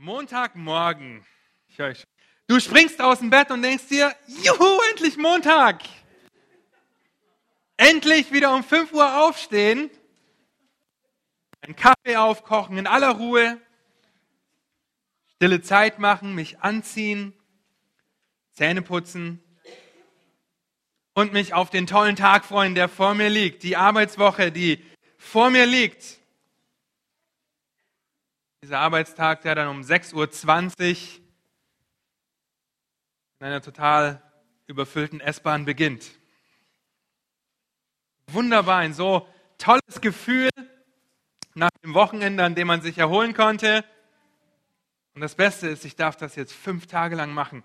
Montagmorgen. Du springst aus dem Bett und denkst dir, juhu, endlich Montag. Endlich wieder um 5 Uhr aufstehen, einen Kaffee aufkochen in aller Ruhe, stille Zeit machen, mich anziehen, Zähne putzen und mich auf den tollen Tag freuen, der vor mir liegt, die Arbeitswoche, die vor mir liegt. Dieser Arbeitstag, der dann um 6.20 Uhr in einer total überfüllten S-Bahn beginnt. Wunderbar, ein so tolles Gefühl nach dem Wochenende, an dem man sich erholen konnte. Und das Beste ist, ich darf das jetzt fünf Tage lang machen.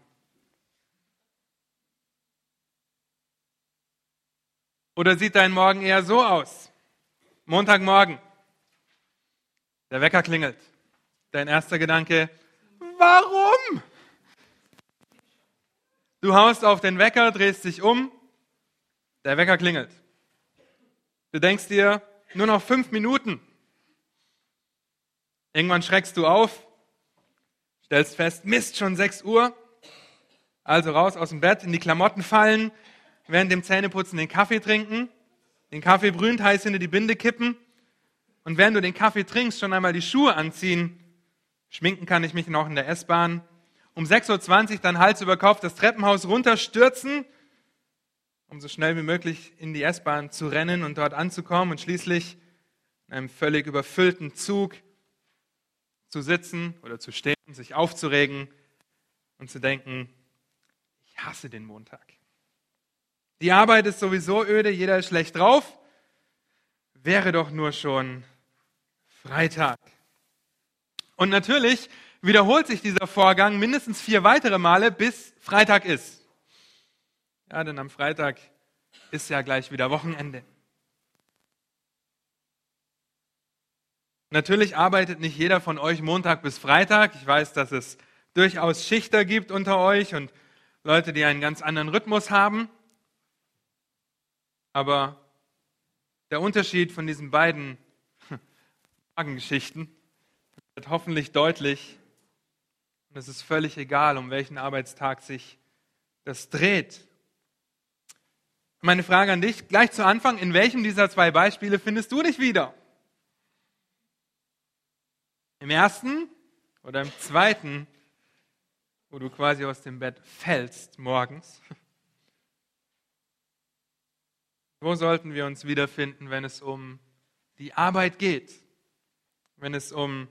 Oder sieht dein Morgen eher so aus? Montagmorgen. Der Wecker klingelt. Dein erster Gedanke, warum? Du haust auf den Wecker, drehst dich um, der Wecker klingelt. Du denkst dir, nur noch fünf Minuten. Irgendwann schreckst du auf, stellst fest, Mist, schon sechs Uhr. Also raus aus dem Bett, in die Klamotten fallen, während dem Zähneputzen den Kaffee trinken, den Kaffee brühend heiß hinter die Binde kippen und während du den Kaffee trinkst, schon einmal die Schuhe anziehen Schminken kann ich mich noch in der S-Bahn. Um 6.20 Uhr dann Hals über Kopf das Treppenhaus runterstürzen, um so schnell wie möglich in die S-Bahn zu rennen und dort anzukommen und schließlich in einem völlig überfüllten Zug zu sitzen oder zu stehen, sich aufzuregen und zu denken, ich hasse den Montag. Die Arbeit ist sowieso öde, jeder ist schlecht drauf. Wäre doch nur schon Freitag. Und natürlich wiederholt sich dieser Vorgang mindestens vier weitere Male, bis Freitag ist. Ja, denn am Freitag ist ja gleich wieder Wochenende. Natürlich arbeitet nicht jeder von euch Montag bis Freitag. Ich weiß, dass es durchaus Schichter gibt unter euch und Leute, die einen ganz anderen Rhythmus haben. Aber der Unterschied von diesen beiden Geschichten wird hoffentlich deutlich, und es ist völlig egal, um welchen Arbeitstag sich das dreht. Meine Frage an dich, gleich zu Anfang, in welchem dieser zwei Beispiele findest du dich wieder? Im ersten oder im zweiten, wo du quasi aus dem Bett fällst morgens? Wo sollten wir uns wiederfinden, wenn es um die Arbeit geht? Wenn es um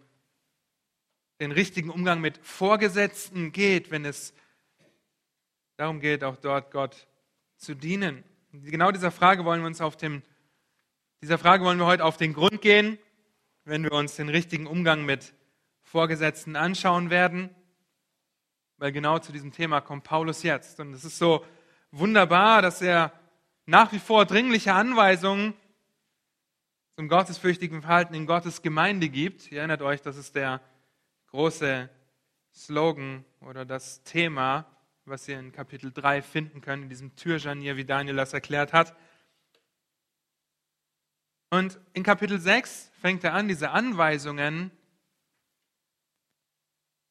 den richtigen Umgang mit Vorgesetzten geht, wenn es darum geht, auch dort Gott zu dienen. Genau dieser Frage wollen wir uns auf dem, dieser Frage wollen wir heute auf den Grund gehen, wenn wir uns den richtigen Umgang mit Vorgesetzten anschauen werden, weil genau zu diesem Thema kommt Paulus jetzt. Und es ist so wunderbar, dass er nach wie vor dringliche Anweisungen zum gottesfürchtigen Verhalten in Gottes Gemeinde gibt. Ihr erinnert euch, das ist der große Slogan oder das Thema, was ihr in Kapitel 3 finden könnt, in diesem Türjanier, wie Daniel das erklärt hat. Und in Kapitel 6 fängt er an, diese Anweisungen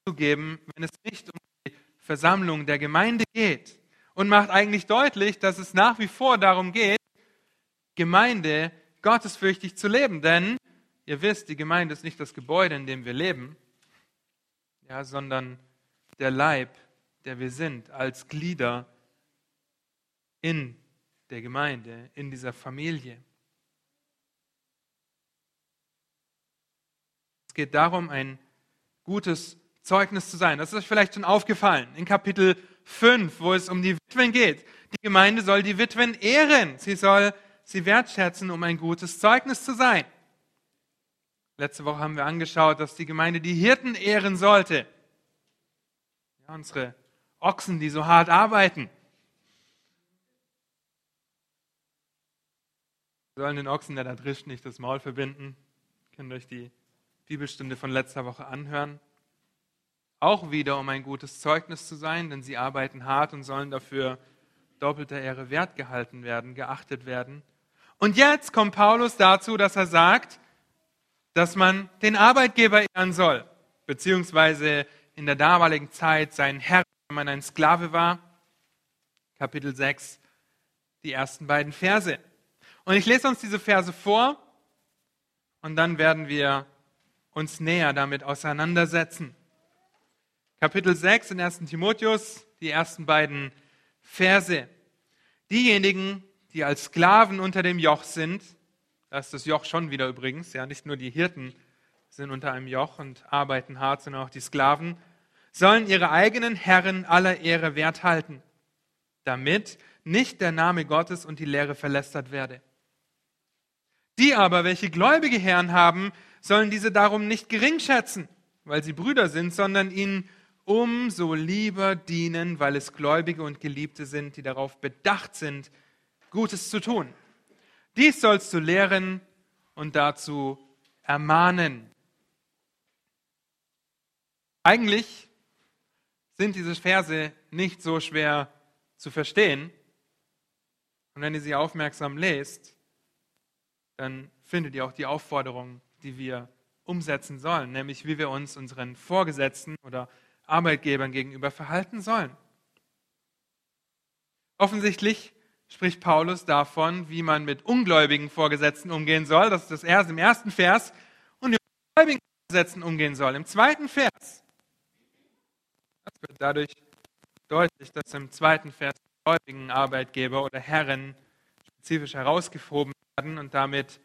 zu geben, wenn es nicht um die Versammlung der Gemeinde geht. Und macht eigentlich deutlich, dass es nach wie vor darum geht, Gemeinde gottesfürchtig zu leben. Denn ihr wisst, die Gemeinde ist nicht das Gebäude, in dem wir leben, ja, sondern der Leib, der wir sind, als Glieder in der Gemeinde, in dieser Familie. Es geht darum, ein gutes Zeugnis zu sein. Das ist euch vielleicht schon aufgefallen. In Kapitel 5, wo es um die Witwen geht. Die Gemeinde soll die Witwen ehren. Sie soll sie wertschätzen, um ein gutes Zeugnis zu sein. Letzte Woche haben wir angeschaut, dass die Gemeinde die Hirten ehren sollte. Ja, unsere Ochsen, die so hart arbeiten. Wir sollen den Ochsen, der da drischt, nicht das Maul verbinden. Ihr könnt euch die Bibelstunde von letzter Woche anhören. Auch wieder, um ein gutes Zeugnis zu sein, denn sie arbeiten hart und sollen dafür doppelter Ehre wert gehalten werden, geachtet werden. Und jetzt kommt Paulus dazu, dass er sagt, dass man den Arbeitgeber ehren soll. beziehungsweise in der damaligen Zeit sein Herr, wenn man ein Sklave war. Kapitel 6, die ersten beiden Verse. Und ich lese uns diese Verse vor und dann werden wir uns näher damit auseinandersetzen. Kapitel 6 in 1. Timotheus, die ersten beiden Verse. Diejenigen, die als Sklaven unter dem Joch sind, da ist das Joch schon wieder übrigens, ja, nicht nur die Hirten sind unter einem Joch und arbeiten hart, sondern auch die Sklaven, sollen ihre eigenen Herren aller Ehre wert halten, damit nicht der Name Gottes und die Lehre verlästert werde. Die aber, welche gläubige Herren haben, sollen diese darum nicht gering schätzen, weil sie Brüder sind, sondern ihnen umso lieber dienen, weil es Gläubige und Geliebte sind, die darauf bedacht sind, Gutes zu tun. Dies sollst du lehren und dazu ermahnen. Eigentlich sind diese Verse nicht so schwer zu verstehen. Und wenn ihr sie aufmerksam lest, dann findet ihr auch die Aufforderung, die wir umsetzen sollen, nämlich wie wir uns unseren Vorgesetzten oder Arbeitgebern gegenüber verhalten sollen. Offensichtlich spricht Paulus davon, wie man mit ungläubigen Vorgesetzten umgehen soll. Das ist das erste im ersten Vers. Und mit gläubigen Vorgesetzten umgehen soll. Im zweiten Vers. Das wird dadurch deutlich, dass im zweiten Vers gläubigen Arbeitgeber oder Herren spezifisch herausgehoben werden und damit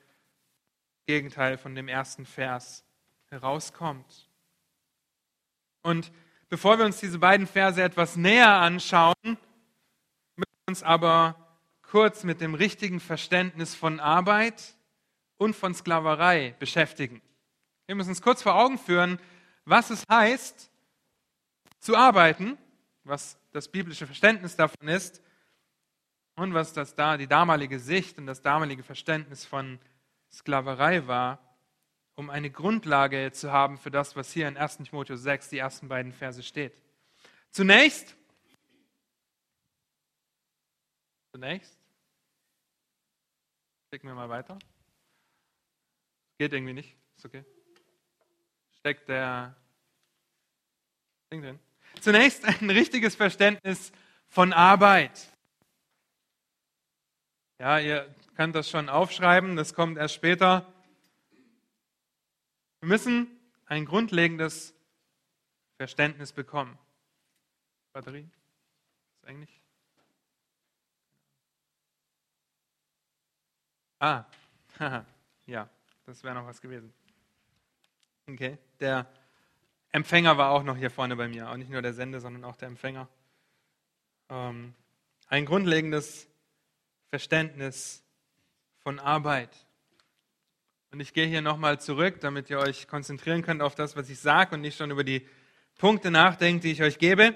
Gegenteil von dem ersten Vers herauskommt. Und bevor wir uns diese beiden Verse etwas näher anschauen, müssen wir uns aber kurz mit dem richtigen Verständnis von Arbeit und von Sklaverei beschäftigen. Wir müssen uns kurz vor Augen führen, was es heißt, zu arbeiten, was das biblische Verständnis davon ist und was das da die damalige Sicht und das damalige Verständnis von Sklaverei war, um eine Grundlage zu haben für das, was hier in 1. Timotheus 6, die ersten beiden Verse steht. Zunächst, zunächst, klicken wir mal weiter. Geht irgendwie nicht, ist okay. Steckt der Ding drin. Zunächst ein richtiges Verständnis von Arbeit. Ja, ihr könnt das schon aufschreiben, das kommt erst später. Wir müssen ein grundlegendes Verständnis bekommen. Batterie? Ist eigentlich? Ah, ja, das wäre noch was gewesen. Okay, der Empfänger war auch noch hier vorne bei mir, auch nicht nur der Sender, sondern auch der Empfänger. Ähm, ein grundlegendes Verständnis von Arbeit. Und ich gehe hier nochmal zurück, damit ihr euch konzentrieren könnt auf das, was ich sage und nicht schon über die Punkte nachdenkt, die ich euch gebe.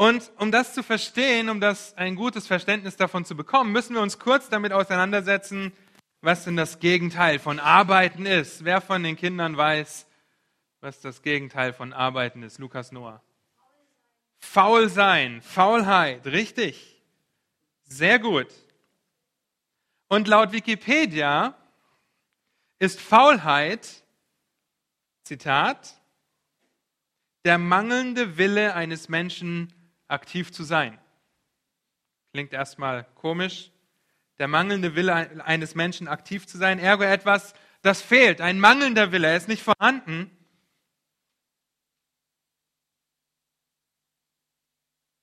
Und um das zu verstehen, um das ein gutes Verständnis davon zu bekommen, müssen wir uns kurz damit auseinandersetzen, was denn das Gegenteil von Arbeiten ist. Wer von den Kindern weiß, was das Gegenteil von Arbeiten ist? Lukas Noah. Faul sein, Faulheit, richtig. Sehr gut. Und laut Wikipedia ist Faulheit, Zitat, der mangelnde Wille eines Menschen, aktiv zu sein. Klingt erstmal komisch. Der mangelnde Wille eines Menschen, aktiv zu sein, ergo etwas, das fehlt, ein mangelnder Wille, er ist nicht vorhanden.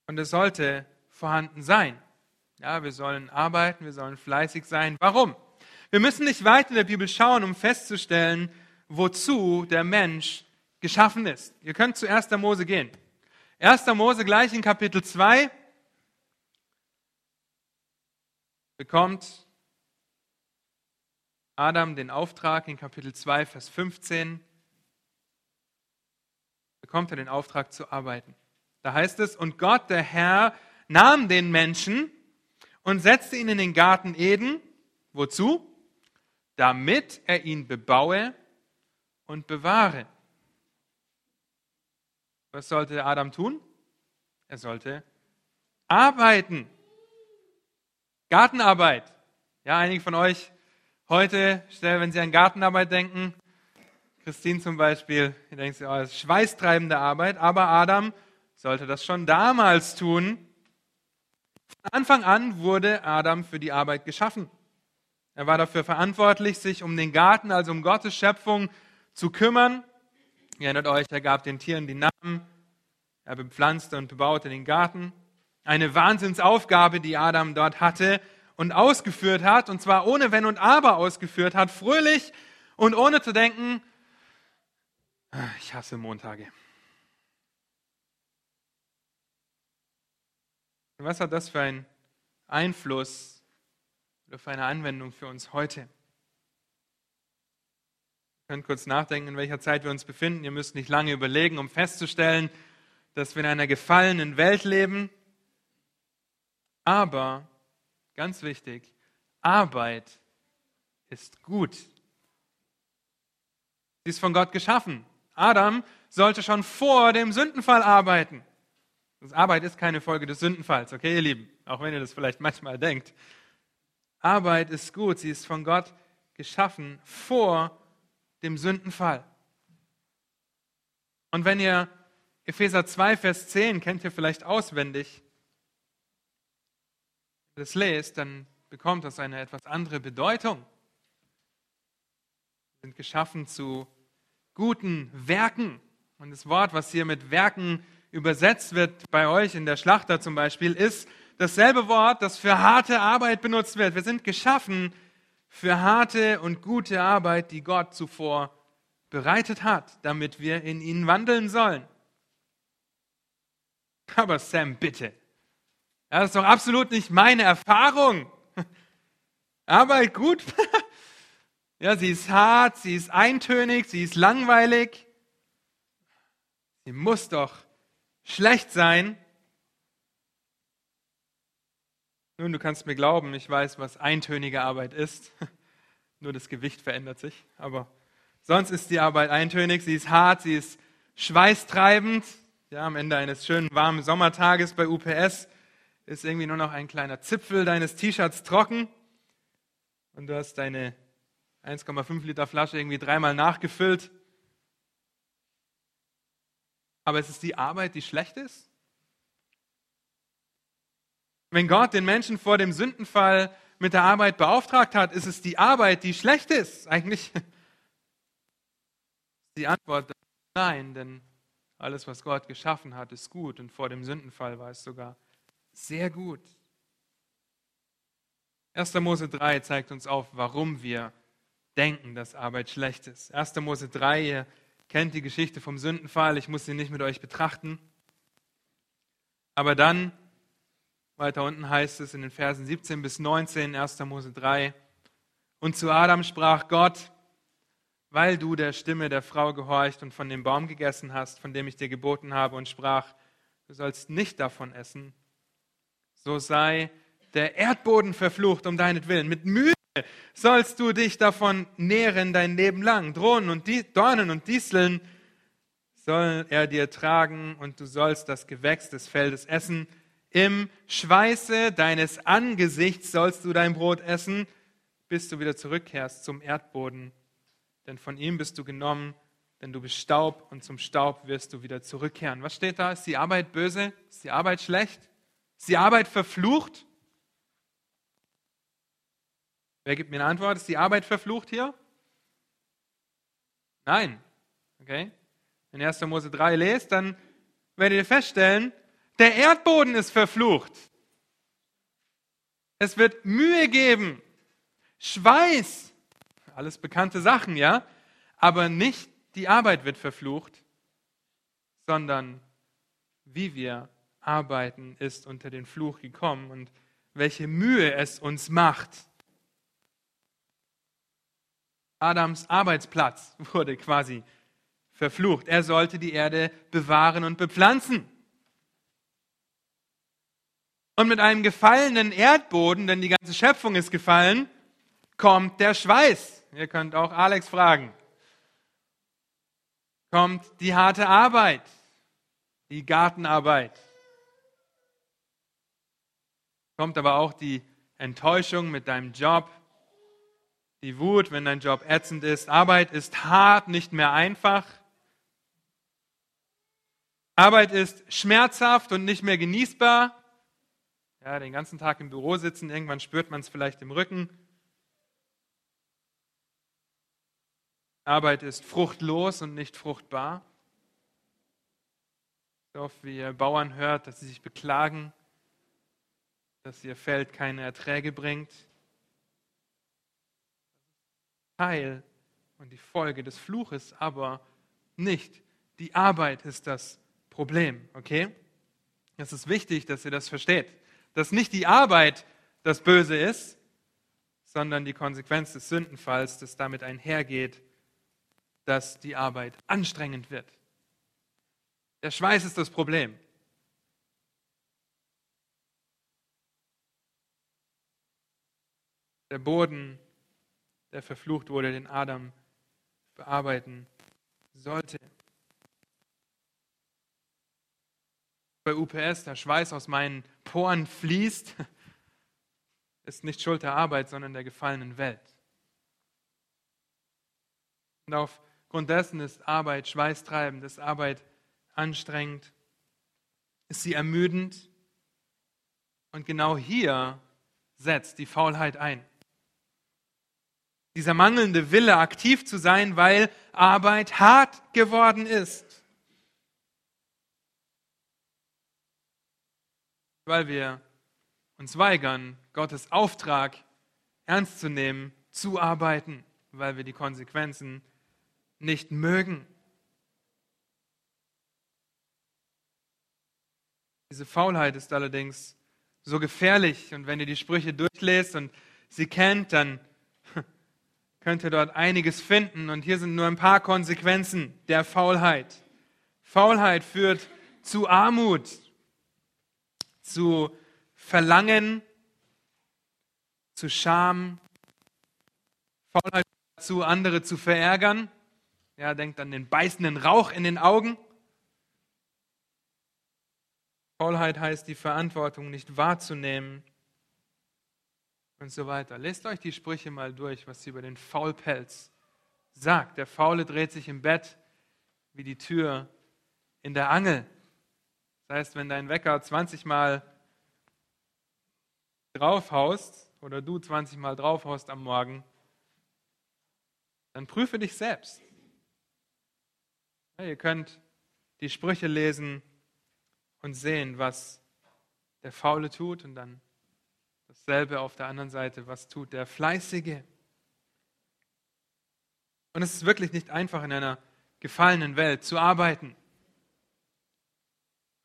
Und es sollte vorhanden sein. Ja, wir sollen arbeiten, wir sollen fleißig sein. Warum? Wir müssen nicht weit in der Bibel schauen, um festzustellen, wozu der Mensch geschaffen ist. Ihr könnt zu 1. Mose gehen. 1. Mose gleich in Kapitel 2 bekommt Adam den Auftrag in Kapitel 2, Vers 15, bekommt er den Auftrag zu arbeiten. Da heißt es, und Gott, der Herr, nahm den Menschen und setzte ihn in den Garten Eden. Wozu? Damit er ihn bebaue und bewahre. Was sollte Adam tun? Er sollte arbeiten. Gartenarbeit. Ja, einige von euch heute, wenn sie an Gartenarbeit denken, Christine zum Beispiel, ihr denkt, oh, das ist schweißtreibende Arbeit, aber Adam sollte das schon damals tun. Von Anfang an wurde Adam für die Arbeit geschaffen. Er war dafür verantwortlich, sich um den Garten, also um Gottes Schöpfung zu kümmern. Ihr erinnert euch, er gab den Tieren die Namen, er bepflanzte und bebaute den Garten. Eine Wahnsinnsaufgabe, die Adam dort hatte und ausgeführt hat, und zwar ohne Wenn und Aber ausgeführt hat, fröhlich und ohne zu denken, ah, ich hasse Montage. Was hat das für einen Einfluss oder für eine Anwendung für uns heute? Ihr könnt kurz nachdenken, in welcher Zeit wir uns befinden. Ihr müsst nicht lange überlegen, um festzustellen, dass wir in einer gefallenen Welt leben. Aber, ganz wichtig, Arbeit ist gut. Sie ist von Gott geschaffen. Adam sollte schon vor dem Sündenfall arbeiten. Das Arbeit ist keine Folge des Sündenfalls, okay, ihr Lieben? Auch wenn ihr das vielleicht manchmal denkt. Arbeit ist gut, sie ist von Gott geschaffen vor dem Sündenfall. Und wenn ihr Epheser 2, Vers 10 kennt ihr vielleicht auswendig, wenn ihr das lest, dann bekommt das eine etwas andere Bedeutung. Wir sind geschaffen zu guten Werken. Und das Wort, was hier mit Werken übersetzt wird bei euch in der Schlachter zum Beispiel, ist dasselbe Wort, das für harte Arbeit benutzt wird. Wir sind geschaffen für harte und gute Arbeit, die Gott zuvor bereitet hat, damit wir in ihnen wandeln sollen. Aber Sam, bitte. Das ist doch absolut nicht meine Erfahrung. Arbeit gut. ja, sie ist hart, sie ist eintönig, sie ist langweilig. Sie muss doch schlecht sein. Nun, du kannst mir glauben, ich weiß, was eintönige Arbeit ist. Nur das Gewicht verändert sich. Aber sonst ist die Arbeit eintönig, sie ist hart, sie ist schweißtreibend. Ja, am Ende eines schönen warmen Sommertages bei UPS ist irgendwie nur noch ein kleiner Zipfel deines T-Shirts trocken und du hast deine 1,5 Liter Flasche irgendwie dreimal nachgefüllt aber es ist die Arbeit, die schlecht ist? Wenn Gott den Menschen vor dem Sündenfall mit der Arbeit beauftragt hat, ist es die Arbeit, die schlecht ist. Eigentlich die Antwort nein, denn alles, was Gott geschaffen hat, ist gut und vor dem Sündenfall war es sogar sehr gut. 1. Mose 3 zeigt uns auf, warum wir denken, dass Arbeit schlecht ist. 1. Mose 3, ihr kennt die Geschichte vom Sündenfall, ich muss sie nicht mit euch betrachten. Aber dann, weiter unten heißt es in den Versen 17 bis 19, 1. Mose 3, und zu Adam sprach Gott, weil du der Stimme der Frau gehorcht und von dem Baum gegessen hast, von dem ich dir geboten habe, und sprach, du sollst nicht davon essen, so sei der Erdboden verflucht um deinetwillen. Mit Mühe sollst du dich davon nähren dein Leben lang. Drohnen und die, Dornen und Disteln soll er dir tragen und du sollst das Gewächs des Feldes essen. Im Schweiße deines Angesichts sollst du dein Brot essen, bis du wieder zurückkehrst zum Erdboden. Denn von ihm bist du genommen, denn du bist Staub und zum Staub wirst du wieder zurückkehren. Was steht da? Ist die Arbeit böse? Ist die Arbeit schlecht? Ist die Arbeit verflucht? Wer gibt mir eine Antwort? Ist die Arbeit verflucht hier? Nein. Okay? Wenn 1. Mose 3 lest, dann werdet ihr feststellen, der Erdboden ist verflucht. Es wird Mühe geben, Schweiß, alles bekannte Sachen, ja? Aber nicht die Arbeit wird verflucht, sondern wie wir arbeiten, ist unter den Fluch gekommen und welche Mühe es uns macht. Adams Arbeitsplatz wurde quasi verflucht. Er sollte die Erde bewahren und bepflanzen. Und mit einem gefallenen Erdboden, denn die ganze Schöpfung ist gefallen, kommt der Schweiß. Ihr könnt auch Alex fragen. Kommt die harte Arbeit, die Gartenarbeit. Kommt aber auch die Enttäuschung mit deinem Job, die Wut, wenn dein Job ätzend ist. Arbeit ist hart, nicht mehr einfach. Arbeit ist schmerzhaft und nicht mehr genießbar. Ja, den ganzen Tag im Büro sitzen, irgendwann spürt man es vielleicht im Rücken. Arbeit ist fruchtlos und nicht fruchtbar. So oft wie ihr Bauern hört, dass sie sich beklagen, dass ihr Feld keine Erträge bringt. Teil und die Folge des Fluches, aber nicht die Arbeit ist das Problem, okay? Es ist wichtig, dass ihr das versteht, dass nicht die Arbeit das Böse ist, sondern die Konsequenz des Sündenfalls, das damit einhergeht, dass die Arbeit anstrengend wird. Der Schweiß ist das Problem. Der Boden, der verflucht wurde, den Adam bearbeiten sollte. Bei UPS der Schweiß aus meinen Poren fließt, ist nicht Schuld der Arbeit, sondern der gefallenen Welt. Und aufgrund dessen ist Arbeit schweißtreibend, ist Arbeit anstrengend, ist sie ermüdend. Und genau hier setzt die Faulheit ein. Dieser mangelnde Wille, aktiv zu sein, weil Arbeit hart geworden ist. Weil wir uns weigern, Gottes Auftrag ernst zu nehmen, zu arbeiten, weil wir die Konsequenzen nicht mögen. Diese Faulheit ist allerdings so gefährlich und wenn ihr die Sprüche durchlest und sie kennt, dann könnt ihr dort einiges finden und hier sind nur ein paar Konsequenzen der Faulheit. Faulheit führt zu Armut, zu Verlangen, zu Scham, Faulheit dazu, andere zu verärgern. Ja, denkt an den beißenden Rauch in den Augen. Faulheit heißt, die Verantwortung nicht wahrzunehmen und so weiter. Lest euch die Sprüche mal durch, was sie über den Faulpelz sagt. Der Faule dreht sich im Bett wie die Tür in der Angel. Das heißt, wenn dein Wecker 20 Mal draufhaust oder du 20 Mal draufhaust am Morgen, dann prüfe dich selbst. Ja, ihr könnt die Sprüche lesen und sehen, was der Faule tut und dann dasselbe auf der anderen Seite, was tut der Fleißige. Und es ist wirklich nicht einfach in einer gefallenen Welt zu arbeiten.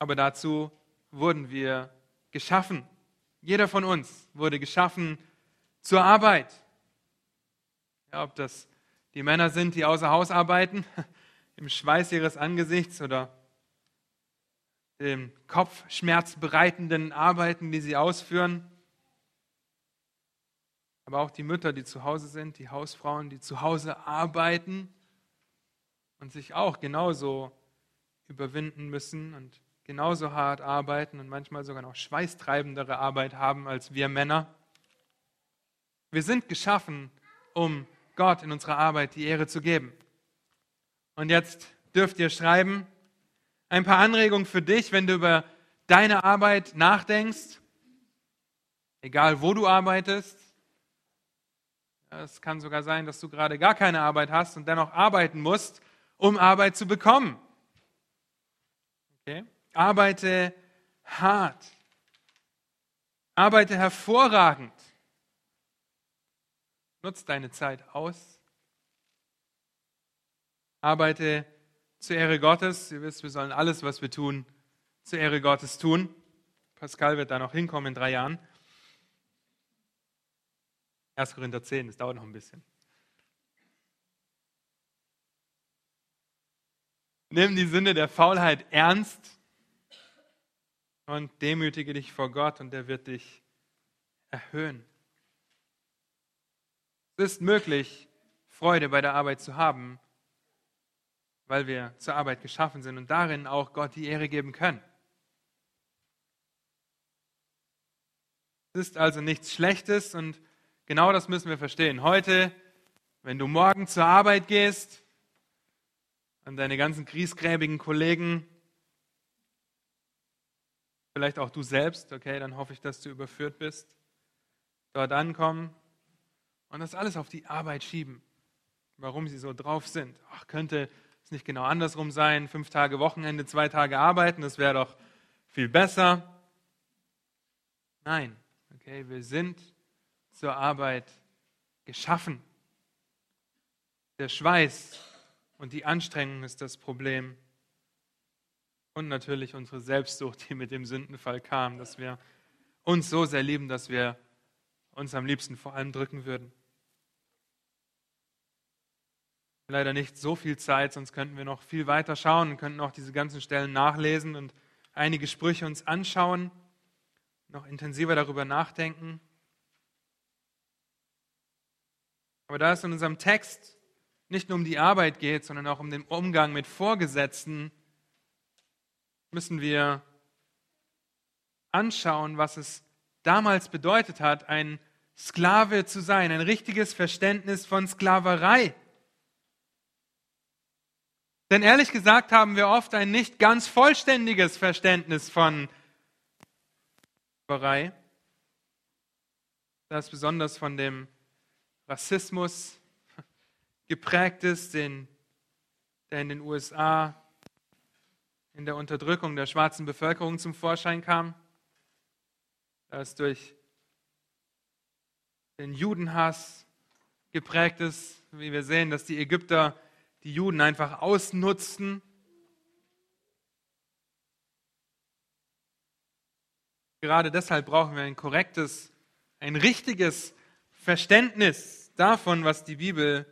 Aber dazu wurden wir geschaffen. Jeder von uns wurde geschaffen zur Arbeit. Ja, ob das die Männer sind, die außer Haus arbeiten, im Schweiß ihres Angesichts oder dem Kopfschmerz bereitenden Arbeiten, die sie ausführen. Aber auch die Mütter, die zu Hause sind, die Hausfrauen, die zu Hause arbeiten und sich auch genauso überwinden müssen und genauso hart arbeiten und manchmal sogar noch schweißtreibendere Arbeit haben als wir Männer. Wir sind geschaffen, um Gott in unserer Arbeit die Ehre zu geben. Und jetzt dürft ihr schreiben, ein paar Anregungen für dich, wenn du über deine Arbeit nachdenkst, egal wo du arbeitest. Es kann sogar sein, dass du gerade gar keine Arbeit hast und dennoch arbeiten musst, um Arbeit zu bekommen. Okay? Arbeite hart. Arbeite hervorragend. Nutz deine Zeit aus. Arbeite zur Ehre Gottes. Ihr wisst, wir sollen alles, was wir tun, zur Ehre Gottes tun. Pascal wird da noch hinkommen in drei Jahren. 1. Korinther 10, das dauert noch ein bisschen. Nimm die Sünde der Faulheit ernst und demütige dich vor Gott und er wird dich erhöhen. Es ist möglich, Freude bei der Arbeit zu haben, weil wir zur Arbeit geschaffen sind und darin auch Gott die Ehre geben können. Es ist also nichts Schlechtes und genau das müssen wir verstehen. Heute wenn du morgen zur Arbeit gehst, an deine ganzen griesgräbigen Kollegen, vielleicht auch du selbst, okay, dann hoffe ich, dass du überführt bist, dort ankommen und das alles auf die Arbeit schieben, warum sie so drauf sind. Ach, könnte es nicht genau andersrum sein, fünf Tage Wochenende, zwei Tage arbeiten, das wäre doch viel besser. Nein, okay, wir sind zur Arbeit geschaffen. Der Schweiß und die Anstrengung ist das Problem. Und natürlich unsere Selbstsucht, die mit dem Sündenfall kam, dass wir uns so sehr lieben, dass wir uns am liebsten vor allem drücken würden. Leider nicht so viel Zeit, sonst könnten wir noch viel weiter schauen und könnten auch diese ganzen Stellen nachlesen und einige Sprüche uns anschauen, noch intensiver darüber nachdenken. Aber da es in unserem Text nicht nur um die Arbeit geht, sondern auch um den Umgang mit Vorgesetzten, müssen wir anschauen, was es damals bedeutet hat, ein Sklave zu sein, ein richtiges Verständnis von Sklaverei. Denn ehrlich gesagt haben wir oft ein nicht ganz vollständiges Verständnis von Sklaverei, das besonders von dem Rassismus geprägt ist, den, der in den USA in der Unterdrückung der schwarzen Bevölkerung zum Vorschein kam, das durch den Judenhass geprägt ist, wie wir sehen, dass die Ägypter die Juden einfach ausnutzten. Gerade deshalb brauchen wir ein korrektes, ein richtiges Verständnis davon, was die Bibel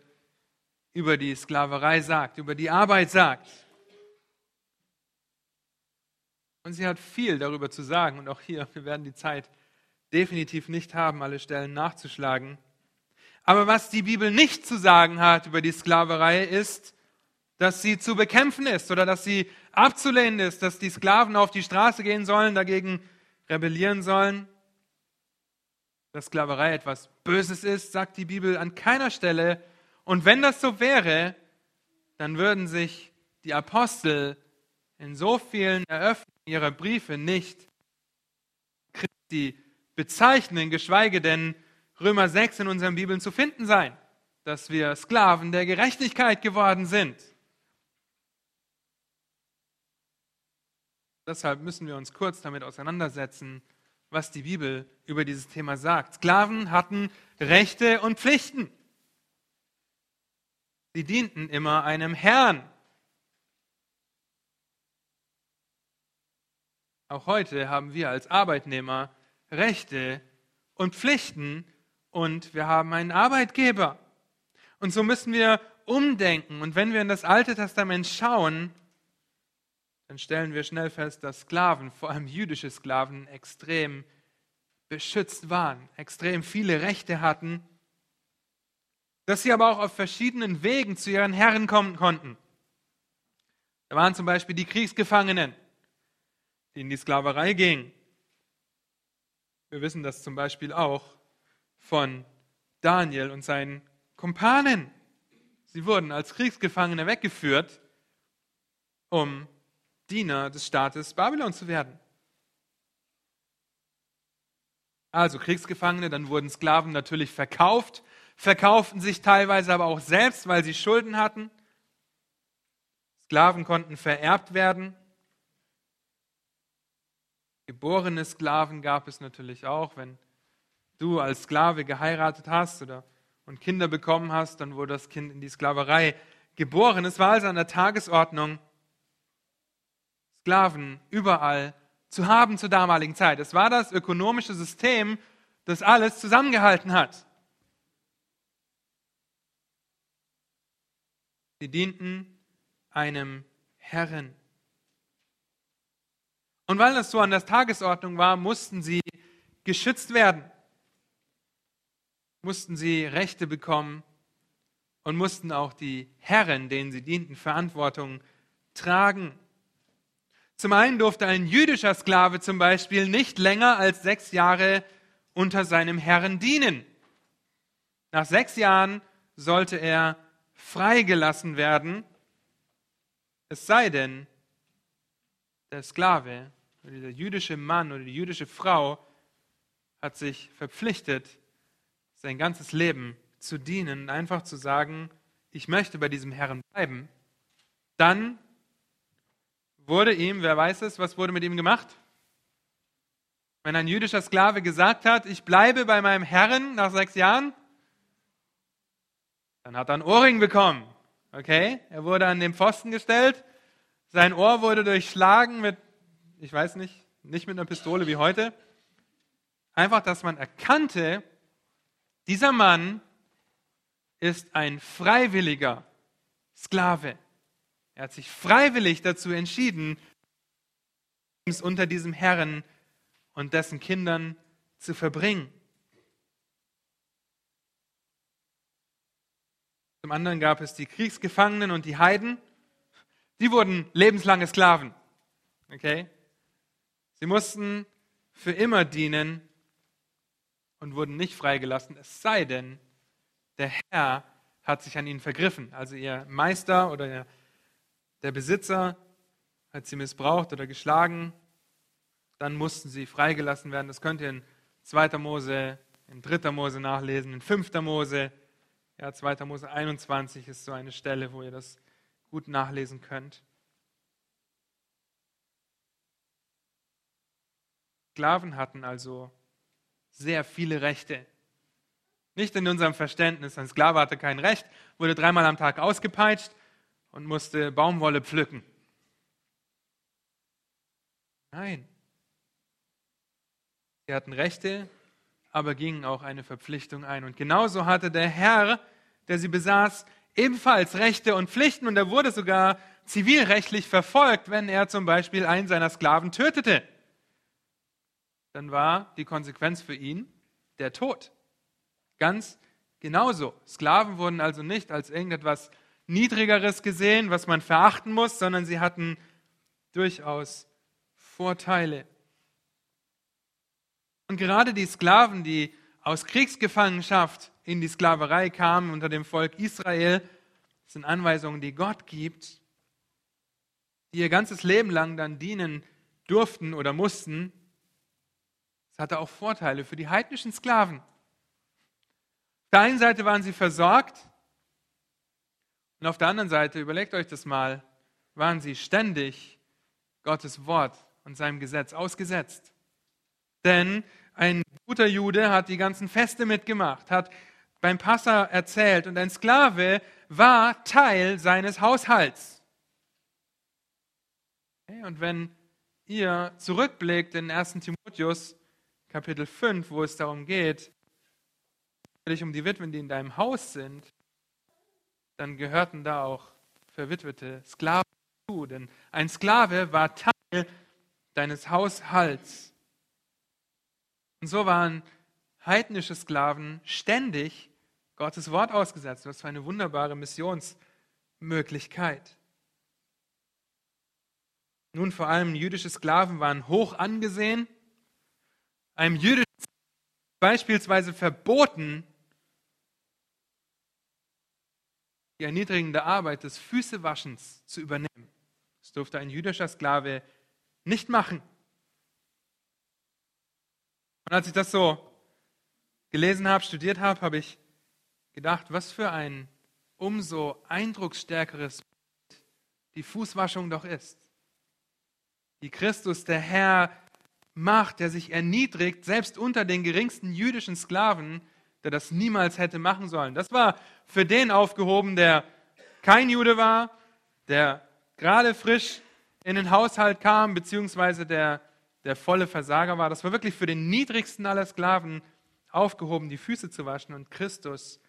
über die Sklaverei sagt, über die Arbeit sagt. Und sie hat viel darüber zu sagen. Und auch hier, wir werden die Zeit definitiv nicht haben, alle Stellen nachzuschlagen. Aber was die Bibel nicht zu sagen hat über die Sklaverei ist, dass sie zu bekämpfen ist oder dass sie abzulehnen ist, dass die Sklaven auf die Straße gehen sollen, dagegen rebellieren sollen. Dass Sklaverei etwas Böses ist, sagt die Bibel an keiner Stelle. Und wenn das so wäre, dann würden sich die Apostel in so vielen Eröffnungen ihrer Briefe nicht Christi bezeichnen, geschweige denn Römer 6 in unseren Bibeln zu finden sein, dass wir Sklaven der Gerechtigkeit geworden sind. Deshalb müssen wir uns kurz damit auseinandersetzen, was die Bibel über dieses Thema sagt. Sklaven hatten Rechte und Pflichten. Sie dienten immer einem Herrn. Auch heute haben wir als Arbeitnehmer Rechte und Pflichten und wir haben einen Arbeitgeber. Und so müssen wir umdenken. Und wenn wir in das Alte Testament schauen, dann stellen wir schnell fest, dass Sklaven, vor allem jüdische Sklaven, extrem beschützt waren, extrem viele Rechte hatten dass sie aber auch auf verschiedenen Wegen zu ihren Herren kommen konnten. Da waren zum Beispiel die Kriegsgefangenen, die in die Sklaverei gingen. Wir wissen das zum Beispiel auch von Daniel und seinen Kumpanen. Sie wurden als Kriegsgefangene weggeführt, um Diener des Staates Babylon zu werden. Also Kriegsgefangene, dann wurden Sklaven natürlich verkauft verkauften sich teilweise aber auch selbst, weil sie Schulden hatten. Sklaven konnten vererbt werden. Geborene Sklaven gab es natürlich auch. Wenn du als Sklave geheiratet hast oder und Kinder bekommen hast, dann wurde das Kind in die Sklaverei geboren. Es war also an der Tagesordnung, Sklaven überall zu haben zur damaligen Zeit. Es war das ökonomische System, das alles zusammengehalten hat. Sie dienten einem Herren. Und weil das so an der Tagesordnung war, mussten sie geschützt werden, mussten sie Rechte bekommen und mussten auch die Herren, denen sie dienten, Verantwortung tragen. Zum einen durfte ein jüdischer Sklave zum Beispiel nicht länger als sechs Jahre unter seinem Herren dienen. Nach sechs Jahren sollte er freigelassen werden, es sei denn, der Sklave oder der jüdische Mann oder die jüdische Frau hat sich verpflichtet, sein ganzes Leben zu dienen, einfach zu sagen, ich möchte bei diesem Herrn bleiben, dann wurde ihm, wer weiß es, was wurde mit ihm gemacht? Wenn ein jüdischer Sklave gesagt hat, ich bleibe bei meinem Herrn nach sechs Jahren, dann hat er einen Ohrring bekommen. Okay? Er wurde an den Pfosten gestellt, sein Ohr wurde durchschlagen mit, ich weiß nicht, nicht mit einer Pistole wie heute. Einfach, dass man erkannte, dieser Mann ist ein freiwilliger Sklave. Er hat sich freiwillig dazu entschieden, unter diesem Herrn und dessen Kindern zu verbringen. Zum anderen gab es die Kriegsgefangenen und die Heiden. Die wurden lebenslange Sklaven. Okay? Sie mussten für immer dienen und wurden nicht freigelassen, es sei denn, der Herr hat sich an ihnen vergriffen. Also ihr Meister oder der Besitzer hat sie missbraucht oder geschlagen. Dann mussten sie freigelassen werden. Das könnt ihr in 2. Mose, in 3. Mose nachlesen, in 5. Mose. Ja, 2. Mose 21 ist so eine Stelle, wo ihr das gut nachlesen könnt. Sklaven hatten also sehr viele Rechte. Nicht in unserem Verständnis. Ein Sklave hatte kein Recht, wurde dreimal am Tag ausgepeitscht und musste Baumwolle pflücken. Nein. Sie hatten Rechte, aber gingen auch eine Verpflichtung ein. Und genauso hatte der Herr, der sie besaß, ebenfalls Rechte und Pflichten und er wurde sogar zivilrechtlich verfolgt, wenn er zum Beispiel einen seiner Sklaven tötete. Dann war die Konsequenz für ihn der Tod. Ganz genauso. Sklaven wurden also nicht als irgendetwas Niedrigeres gesehen, was man verachten muss, sondern sie hatten durchaus Vorteile. Und gerade die Sklaven, die aus Kriegsgefangenschaft in die Sklaverei kamen unter dem Volk Israel, sind Anweisungen, die Gott gibt, die ihr ganzes Leben lang dann dienen durften oder mussten. Hatte auch Vorteile für die heidnischen Sklaven. Auf der einen Seite waren sie versorgt und auf der anderen Seite, überlegt euch das mal, waren sie ständig Gottes Wort und seinem Gesetz ausgesetzt. Denn ein guter Jude hat die ganzen Feste mitgemacht, hat beim Passa erzählt und ein Sklave war Teil seines Haushalts. Und wenn ihr zurückblickt in 1 Timotheus Kapitel 5, wo es darum geht, um die Witwen, die in deinem Haus sind, dann gehörten da auch verwitwete Sklaven zu. Denn ein Sklave war Teil deines Haushalts. Und so waren heidnische Sklaven ständig Gottes Wort ausgesetzt. Was für eine wunderbare Missionsmöglichkeit. Nun, vor allem jüdische Sklaven waren hoch angesehen. Einem jüdischen beispielsweise verboten, die erniedrigende Arbeit des Füßewaschens zu übernehmen. Das durfte ein jüdischer Sklave nicht machen. Und als ich das so gelesen habe, studiert habe, habe ich gedacht, was für ein umso eindrucksstärkeres Bild die Fußwaschung doch ist. Wie Christus, der Herr, macht, der sich erniedrigt, selbst unter den geringsten jüdischen Sklaven, der das niemals hätte machen sollen. Das war für den aufgehoben, der kein Jude war, der gerade frisch in den Haushalt kam, beziehungsweise der, der volle Versager war. Das war wirklich für den niedrigsten aller Sklaven aufgehoben, die Füße zu waschen. Und Christus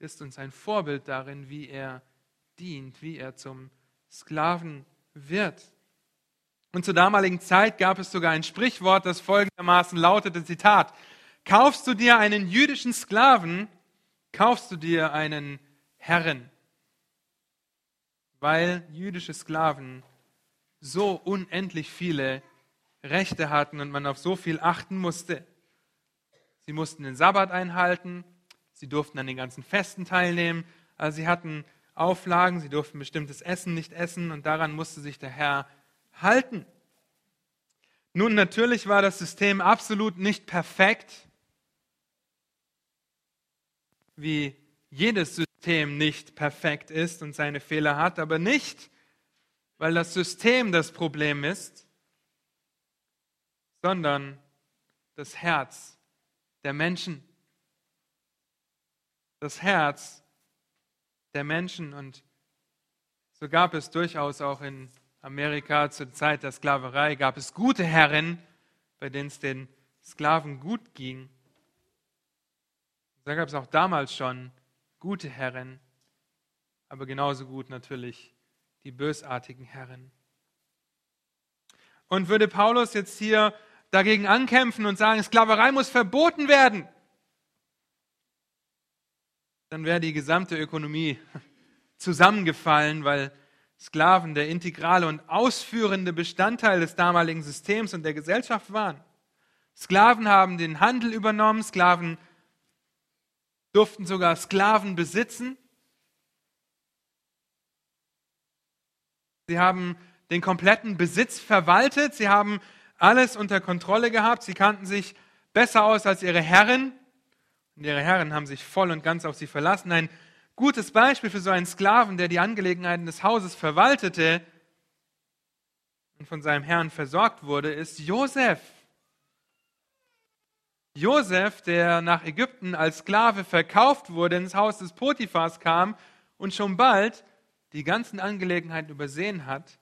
ist uns ein Vorbild darin, wie er dient, wie er zum Sklaven wird. Und zur damaligen Zeit gab es sogar ein Sprichwort, das folgendermaßen lautete, Zitat, Kaufst du dir einen jüdischen Sklaven, kaufst du dir einen Herren, weil jüdische Sklaven so unendlich viele Rechte hatten und man auf so viel achten musste. Sie mussten den Sabbat einhalten, Sie durften an den ganzen Festen teilnehmen. Also sie hatten Auflagen, sie durften bestimmtes Essen nicht essen und daran musste sich der Herr halten. Nun, natürlich war das System absolut nicht perfekt, wie jedes System nicht perfekt ist und seine Fehler hat, aber nicht, weil das System das Problem ist, sondern das Herz der Menschen. Das Herz der Menschen. Und so gab es durchaus auch in Amerika zur Zeit der Sklaverei, gab es gute Herren, bei denen es den Sklaven gut ging. Da gab es auch damals schon gute Herren, aber genauso gut natürlich die bösartigen Herren. Und würde Paulus jetzt hier dagegen ankämpfen und sagen, Sklaverei muss verboten werden, dann wäre die gesamte Ökonomie zusammengefallen, weil Sklaven der integrale und ausführende Bestandteil des damaligen Systems und der Gesellschaft waren. Sklaven haben den Handel übernommen, Sklaven durften sogar Sklaven besitzen. Sie haben den kompletten Besitz verwaltet, sie haben alles unter Kontrolle gehabt, sie kannten sich besser aus als ihre Herren und ihre Herren haben sich voll und ganz auf sie verlassen. Ein gutes Beispiel für so einen Sklaven, der die Angelegenheiten des Hauses verwaltete und von seinem Herrn versorgt wurde, ist Josef. Josef, der nach Ägypten als Sklave verkauft wurde, ins Haus des Potiphars kam und schon bald die ganzen Angelegenheiten übersehen hat,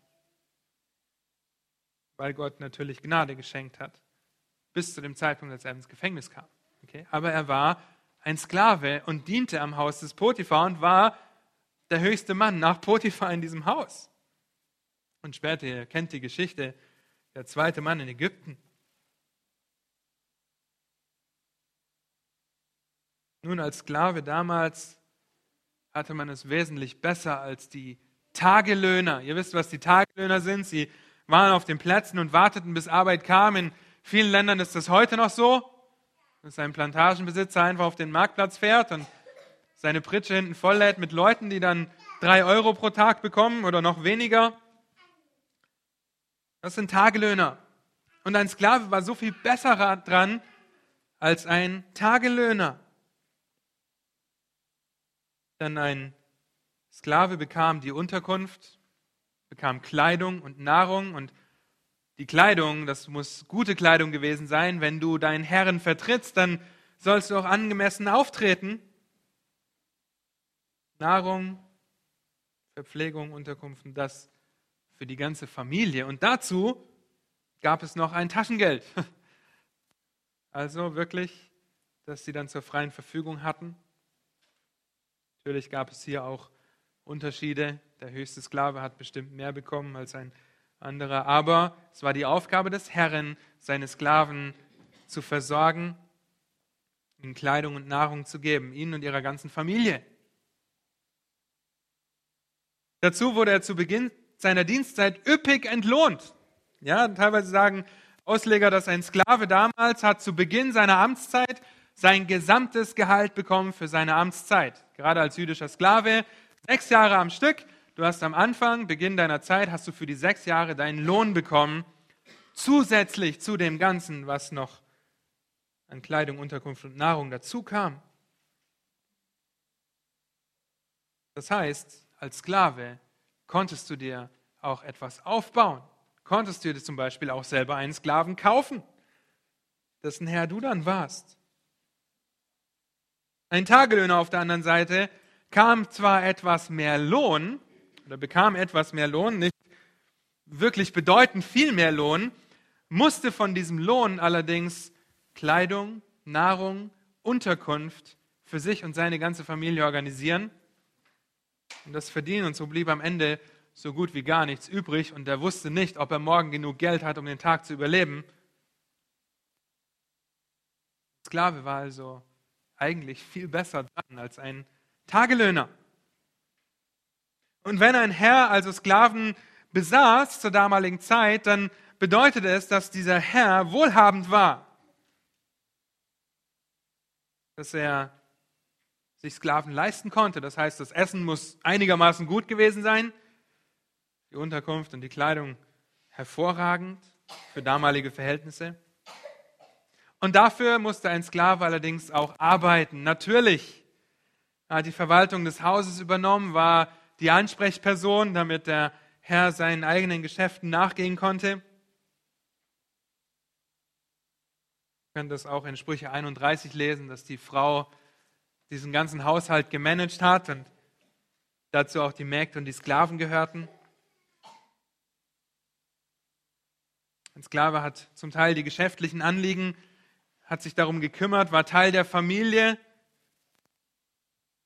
weil Gott natürlich Gnade geschenkt hat, bis zu dem Zeitpunkt, als er ins Gefängnis kam. Okay? Aber er war ein Sklave und diente am Haus des Potiphar und war der höchste Mann nach Potiphar in diesem Haus. Und später, ihr kennt die Geschichte, der zweite Mann in Ägypten. Nun, als Sklave damals hatte man es wesentlich besser als die Tagelöhner. Ihr wisst, was die Tagelöhner sind. Sie waren auf den Plätzen und warteten, bis Arbeit kam. In vielen Ländern ist das heute noch so, dass ein Plantagenbesitzer einfach auf den Marktplatz fährt und seine Pritsche hinten voll lädt mit Leuten, die dann drei Euro pro Tag bekommen oder noch weniger. Das sind Tagelöhner. Und ein Sklave war so viel besser dran als ein Tagelöhner. Denn ein Sklave bekam die Unterkunft, bekam Kleidung und Nahrung und die Kleidung, das muss gute Kleidung gewesen sein. Wenn du deinen Herren vertrittst, dann sollst du auch angemessen auftreten. Nahrung, Verpflegung, Unterkunft das für die ganze Familie. Und dazu gab es noch ein Taschengeld. Also wirklich, dass sie dann zur freien Verfügung hatten. Natürlich gab es hier auch Unterschiede. Der höchste Sklave hat bestimmt mehr bekommen als ein anderer. Aber es war die Aufgabe des Herrn, seine Sklaven zu versorgen, ihnen Kleidung und Nahrung zu geben, ihnen und ihrer ganzen Familie. Dazu wurde er zu Beginn seiner Dienstzeit üppig entlohnt. Ja, teilweise sagen Ausleger, dass ein Sklave damals hat zu Beginn seiner Amtszeit sein gesamtes Gehalt bekommen für seine Amtszeit. Gerade als jüdischer Sklave, sechs Jahre am Stück. Du hast am Anfang, Beginn deiner Zeit, hast du für die sechs Jahre deinen Lohn bekommen, zusätzlich zu dem Ganzen, was noch an Kleidung, Unterkunft und Nahrung dazu kam. Das heißt, als Sklave konntest du dir auch etwas aufbauen. Konntest du dir zum Beispiel auch selber einen Sklaven kaufen, dessen Herr du dann warst. Ein Tagelöhner auf der anderen Seite kam zwar etwas mehr Lohn oder bekam etwas mehr Lohn, nicht wirklich bedeutend viel mehr Lohn, musste von diesem Lohn allerdings Kleidung, Nahrung, Unterkunft für sich und seine ganze Familie organisieren und das verdienen. Und so blieb am Ende so gut wie gar nichts übrig und er wusste nicht, ob er morgen genug Geld hat, um den Tag zu überleben. Sklave war also eigentlich viel besser dran als ein Tagelöhner. Und wenn ein Herr also Sklaven besaß zur damaligen Zeit, dann bedeutete es, dass dieser Herr wohlhabend war. Dass er sich Sklaven leisten konnte. Das heißt, das Essen muss einigermaßen gut gewesen sein, die Unterkunft und die Kleidung hervorragend für damalige Verhältnisse. Und dafür musste ein Sklave allerdings auch arbeiten. Natürlich hat die Verwaltung des Hauses übernommen, war die Ansprechperson, damit der Herr seinen eigenen Geschäften nachgehen konnte. Wir können das auch in Sprüche 31 lesen, dass die Frau diesen ganzen Haushalt gemanagt hat und dazu auch die Mägde und die Sklaven gehörten. Ein Sklave hat zum Teil die geschäftlichen Anliegen, hat sich darum gekümmert, war Teil der Familie.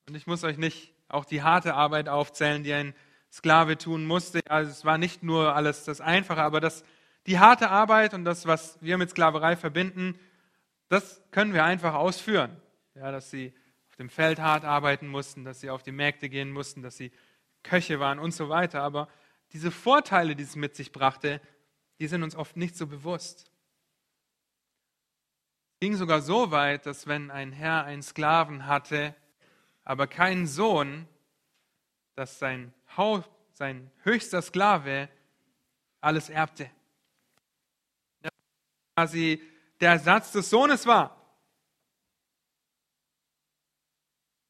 Und ich muss euch nicht auch die harte Arbeit aufzählen, die ein Sklave tun musste. Also es war nicht nur alles das Einfache, aber das, die harte Arbeit und das, was wir mit Sklaverei verbinden, das können wir einfach ausführen. Ja, dass sie auf dem Feld hart arbeiten mussten, dass sie auf die Märkte gehen mussten, dass sie Köche waren und so weiter. Aber diese Vorteile, die es mit sich brachte, die sind uns oft nicht so bewusst. Es ging sogar so weit, dass wenn ein Herr einen Sklaven hatte, aber keinen Sohn, dass sein, Haupt, sein höchster Sklave alles erbte. Quasi der Ersatz des Sohnes war.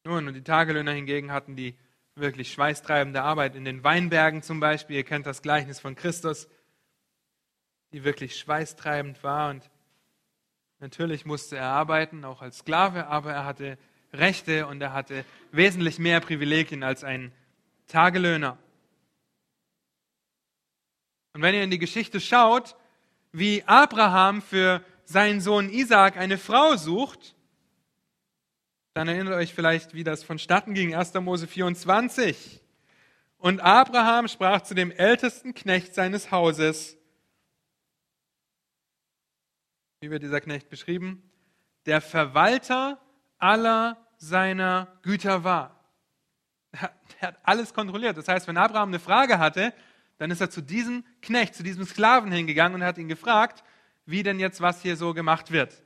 Nun, und die Tagelöhner hingegen hatten die wirklich schweißtreibende Arbeit in den Weinbergen zum Beispiel. Ihr kennt das Gleichnis von Christus die wirklich schweißtreibend war. Und natürlich musste er arbeiten, auch als Sklave, aber er hatte Rechte und er hatte wesentlich mehr Privilegien als ein Tagelöhner. Und wenn ihr in die Geschichte schaut, wie Abraham für seinen Sohn Isaac eine Frau sucht, dann erinnert euch vielleicht, wie das vonstatten ging, 1. Mose 24. Und Abraham sprach zu dem ältesten Knecht seines Hauses, wie wird dieser Knecht beschrieben? Der Verwalter aller seiner Güter war. Er hat alles kontrolliert. Das heißt, wenn Abraham eine Frage hatte, dann ist er zu diesem Knecht, zu diesem Sklaven hingegangen und hat ihn gefragt, wie denn jetzt was hier so gemacht wird.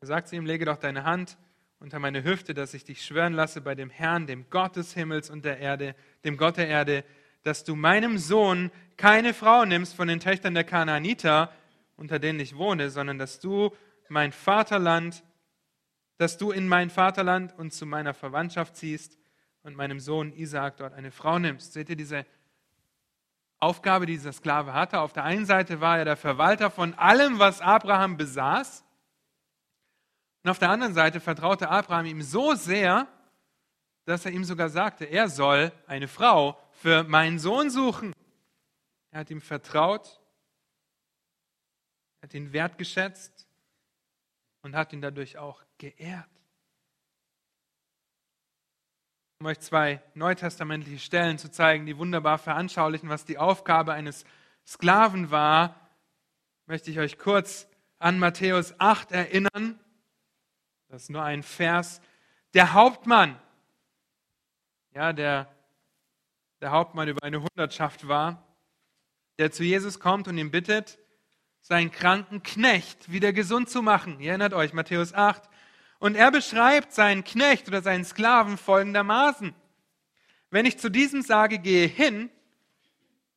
Er sagt zu ihm, lege doch deine Hand unter meine Hüfte, dass ich dich schwören lasse bei dem Herrn, dem Gott des Himmels und der Erde, dem Gott der Erde, dass du meinem Sohn keine Frau nimmst von den Töchtern der Kanaaniter, unter denen ich wohne, sondern dass du mein Vaterland, dass du in mein Vaterland und zu meiner Verwandtschaft ziehst und meinem Sohn Isaak dort eine Frau nimmst. Seht ihr diese Aufgabe, die dieser Sklave hatte? Auf der einen Seite war er der Verwalter von allem, was Abraham besaß. Und auf der anderen Seite vertraute Abraham ihm so sehr, dass er ihm sogar sagte, er soll eine Frau für meinen Sohn suchen. Er hat ihm vertraut hat ihn wertgeschätzt und hat ihn dadurch auch geehrt. Um euch zwei neutestamentliche Stellen zu zeigen, die wunderbar veranschaulichen, was die Aufgabe eines Sklaven war, möchte ich euch kurz an Matthäus 8 erinnern. Das ist nur ein Vers. Der Hauptmann, ja, der, der Hauptmann über eine Hundertschaft war, der zu Jesus kommt und ihn bittet, seinen kranken Knecht wieder gesund zu machen. Ihr erinnert euch, Matthäus 8. Und er beschreibt seinen Knecht oder seinen Sklaven folgendermaßen. Wenn ich zu diesem sage, gehe hin,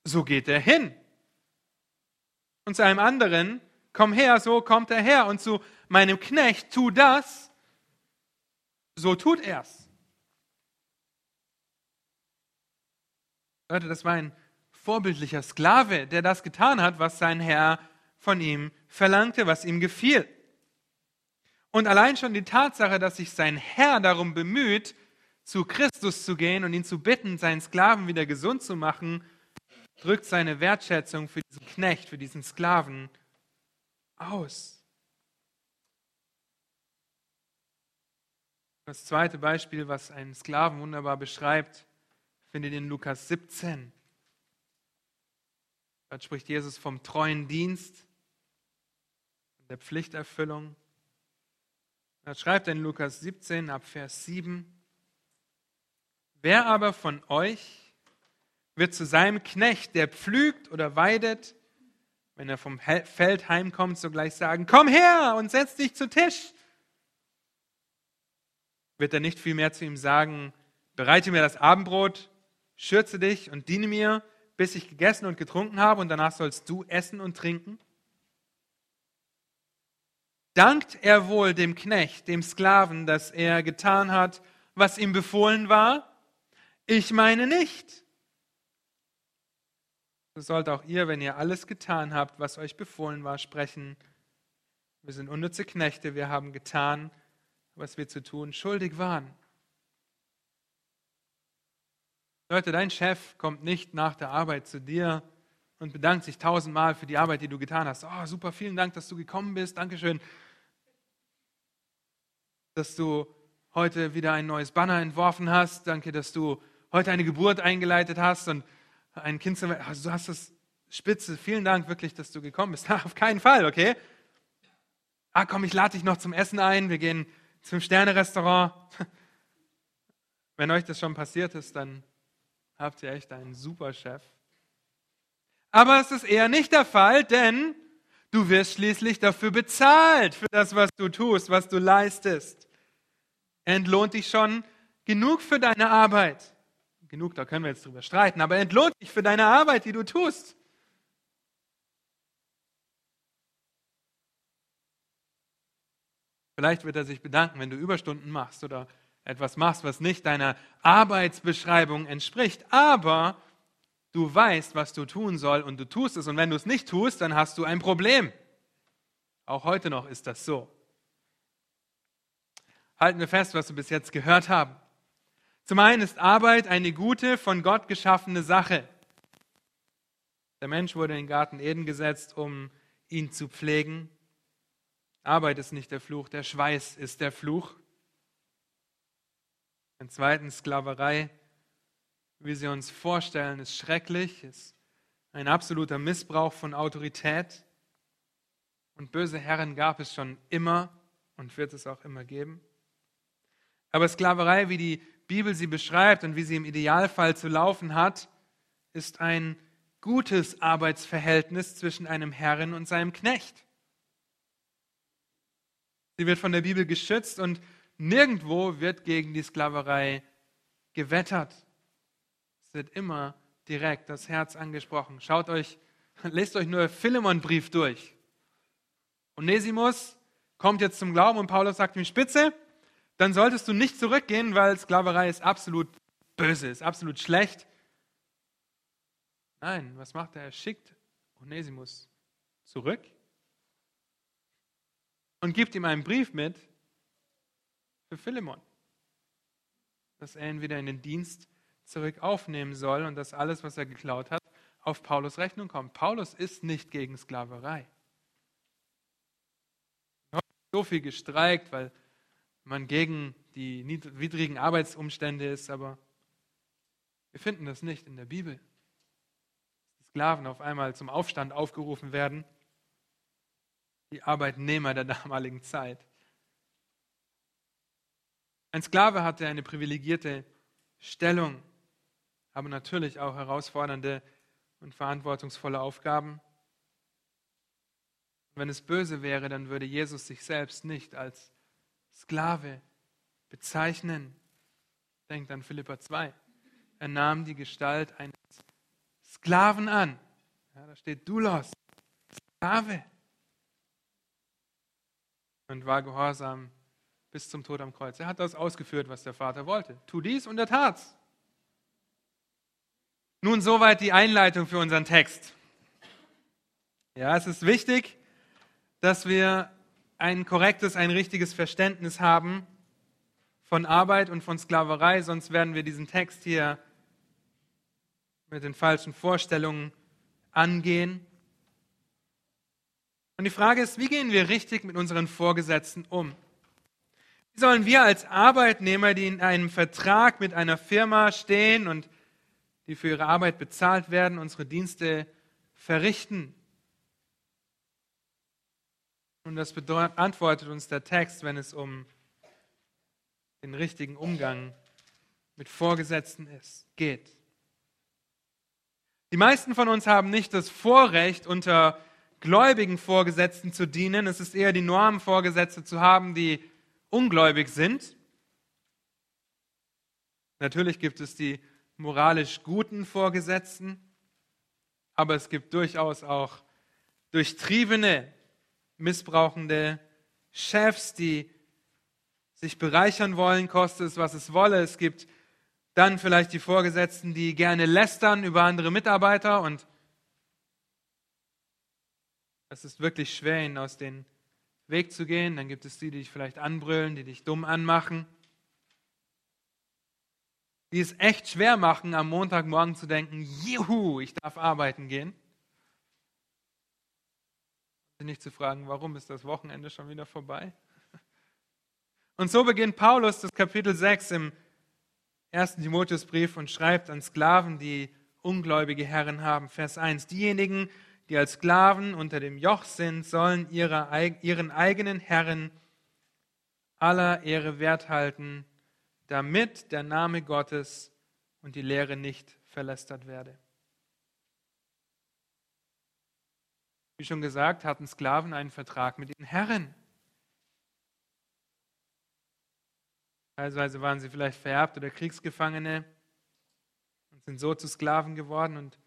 so geht er hin. Und zu einem anderen, komm her, so kommt er her. Und zu meinem Knecht, tu das, so tut er's. Leute, das war ein vorbildlicher Sklave, der das getan hat, was sein Herr von ihm verlangte, was ihm gefiel. Und allein schon die Tatsache, dass sich sein Herr darum bemüht, zu Christus zu gehen und ihn zu bitten, seinen Sklaven wieder gesund zu machen, drückt seine Wertschätzung für diesen Knecht, für diesen Sklaven aus. Das zweite Beispiel, was einen Sklaven wunderbar beschreibt, findet in Lukas 17. Dort spricht Jesus vom treuen Dienst der Pflichterfüllung. Da schreibt er in Lukas 17 ab Vers 7, Wer aber von euch wird zu seinem Knecht, der pflügt oder weidet, wenn er vom Feld heimkommt, sogleich sagen, komm her und setz dich zu Tisch. wird er nicht vielmehr zu ihm sagen, bereite mir das Abendbrot, schürze dich und diene mir, bis ich gegessen und getrunken habe und danach sollst du essen und trinken? Dankt er wohl dem Knecht, dem Sklaven, dass er getan hat, was ihm befohlen war? Ich meine nicht. So sollt auch ihr, wenn ihr alles getan habt, was euch befohlen war, sprechen. Wir sind unnütze Knechte, wir haben getan, was wir zu tun schuldig waren. Leute, dein Chef kommt nicht nach der Arbeit zu dir und bedankt sich tausendmal für die Arbeit, die du getan hast. Oh, super, vielen Dank, dass du gekommen bist. Dankeschön, dass du heute wieder ein neues Banner entworfen hast. Danke, dass du heute eine Geburt eingeleitet hast und ein Kind also du hast das spitze. Vielen Dank wirklich, dass du gekommen bist. Auf keinen Fall, okay? Ah, komm, ich lade dich noch zum Essen ein. Wir gehen zum Sterne-Restaurant. Wenn euch das schon passiert ist, dann habt ihr echt einen super Chef. Aber es ist eher nicht der Fall, denn du wirst schließlich dafür bezahlt, für das, was du tust, was du leistest. Entlohnt dich schon genug für deine Arbeit. Genug, da können wir jetzt drüber streiten, aber er entlohnt dich für deine Arbeit, die du tust. Vielleicht wird er sich bedanken, wenn du Überstunden machst oder etwas machst, was nicht deiner Arbeitsbeschreibung entspricht. Aber du weißt, was du tun soll und du tust es. Und wenn du es nicht tust, dann hast du ein Problem. Auch heute noch ist das so. Halten wir fest, was wir bis jetzt gehört haben. Zum einen ist Arbeit eine gute, von Gott geschaffene Sache. Der Mensch wurde in den Garten Eden gesetzt, um ihn zu pflegen. Arbeit ist nicht der Fluch, der Schweiß ist der Fluch. Und zweitens Sklaverei, wie sie uns vorstellen, ist schrecklich, ist ein absoluter Missbrauch von Autorität. Und böse Herren gab es schon immer und wird es auch immer geben. Aber Sklaverei, wie die Bibel sie beschreibt und wie sie im Idealfall zu laufen hat, ist ein gutes Arbeitsverhältnis zwischen einem Herren und seinem Knecht. Sie wird von der Bibel geschützt und Nirgendwo wird gegen die Sklaverei gewettert. Es wird immer direkt das Herz angesprochen. Schaut euch, lest euch nur Philemon-Brief durch. Onesimus kommt jetzt zum Glauben und Paulus sagt ihm Spitze, dann solltest du nicht zurückgehen, weil Sklaverei ist absolut böse, ist absolut schlecht. Nein, was macht er? Er schickt Onesimus zurück und gibt ihm einen Brief mit, für Philemon, dass er ihn wieder in den Dienst zurück aufnehmen soll und dass alles, was er geklaut hat, auf Paulus Rechnung kommt. Paulus ist nicht gegen Sklaverei. So viel gestreikt, weil man gegen die widrigen Arbeitsumstände ist, aber wir finden das nicht in der Bibel. Die Sklaven auf einmal zum Aufstand aufgerufen werden, die Arbeitnehmer der damaligen Zeit. Ein Sklave hatte eine privilegierte Stellung, aber natürlich auch herausfordernde und verantwortungsvolle Aufgaben. wenn es böse wäre, dann würde Jesus sich selbst nicht als Sklave bezeichnen. Denkt an Philippa 2. Er nahm die Gestalt eines Sklaven an. Ja, da steht Dulos, Sklave. Und war gehorsam bis zum Tod am Kreuz. Er hat das ausgeführt, was der Vater wollte. Tu dies und er tat's. Nun soweit die Einleitung für unseren Text. Ja, es ist wichtig, dass wir ein korrektes, ein richtiges Verständnis haben von Arbeit und von Sklaverei, sonst werden wir diesen Text hier mit den falschen Vorstellungen angehen. Und die Frage ist, wie gehen wir richtig mit unseren Vorgesetzten um? Wie sollen wir als Arbeitnehmer, die in einem Vertrag mit einer Firma stehen und die für ihre Arbeit bezahlt werden, unsere Dienste verrichten? Und das beantwortet uns der Text, wenn es um den richtigen Umgang mit Vorgesetzten ist, geht. Die meisten von uns haben nicht das Vorrecht, unter gläubigen Vorgesetzten zu dienen. Es ist eher die Norm, Vorgesetzte zu haben, die ungläubig sind. Natürlich gibt es die moralisch guten Vorgesetzten, aber es gibt durchaus auch durchtriebene, missbrauchende Chefs, die sich bereichern wollen, kostet es, was es wolle. Es gibt dann vielleicht die Vorgesetzten, die gerne lästern über andere Mitarbeiter und es ist wirklich schwer, ihnen aus dem Weg zu gehen. Dann gibt es die, die dich vielleicht anbrüllen, die dich dumm anmachen, die es echt schwer machen, am Montagmorgen zu denken, juhu, ich darf arbeiten gehen. Nicht zu fragen, warum ist das Wochenende schon wieder vorbei? Und so beginnt Paulus das Kapitel 6 im ersten Timotheusbrief und schreibt an Sklaven, die ungläubige Herren haben. Vers 1. Diejenigen, die als Sklaven unter dem Joch sind, sollen ihre, ihren eigenen Herren aller Ehre wert halten, damit der Name Gottes und die Lehre nicht verlästert werde. Wie schon gesagt, hatten Sklaven einen Vertrag mit den Herren. Teilweise waren sie vielleicht vererbt oder Kriegsgefangene und sind so zu Sklaven geworden. Und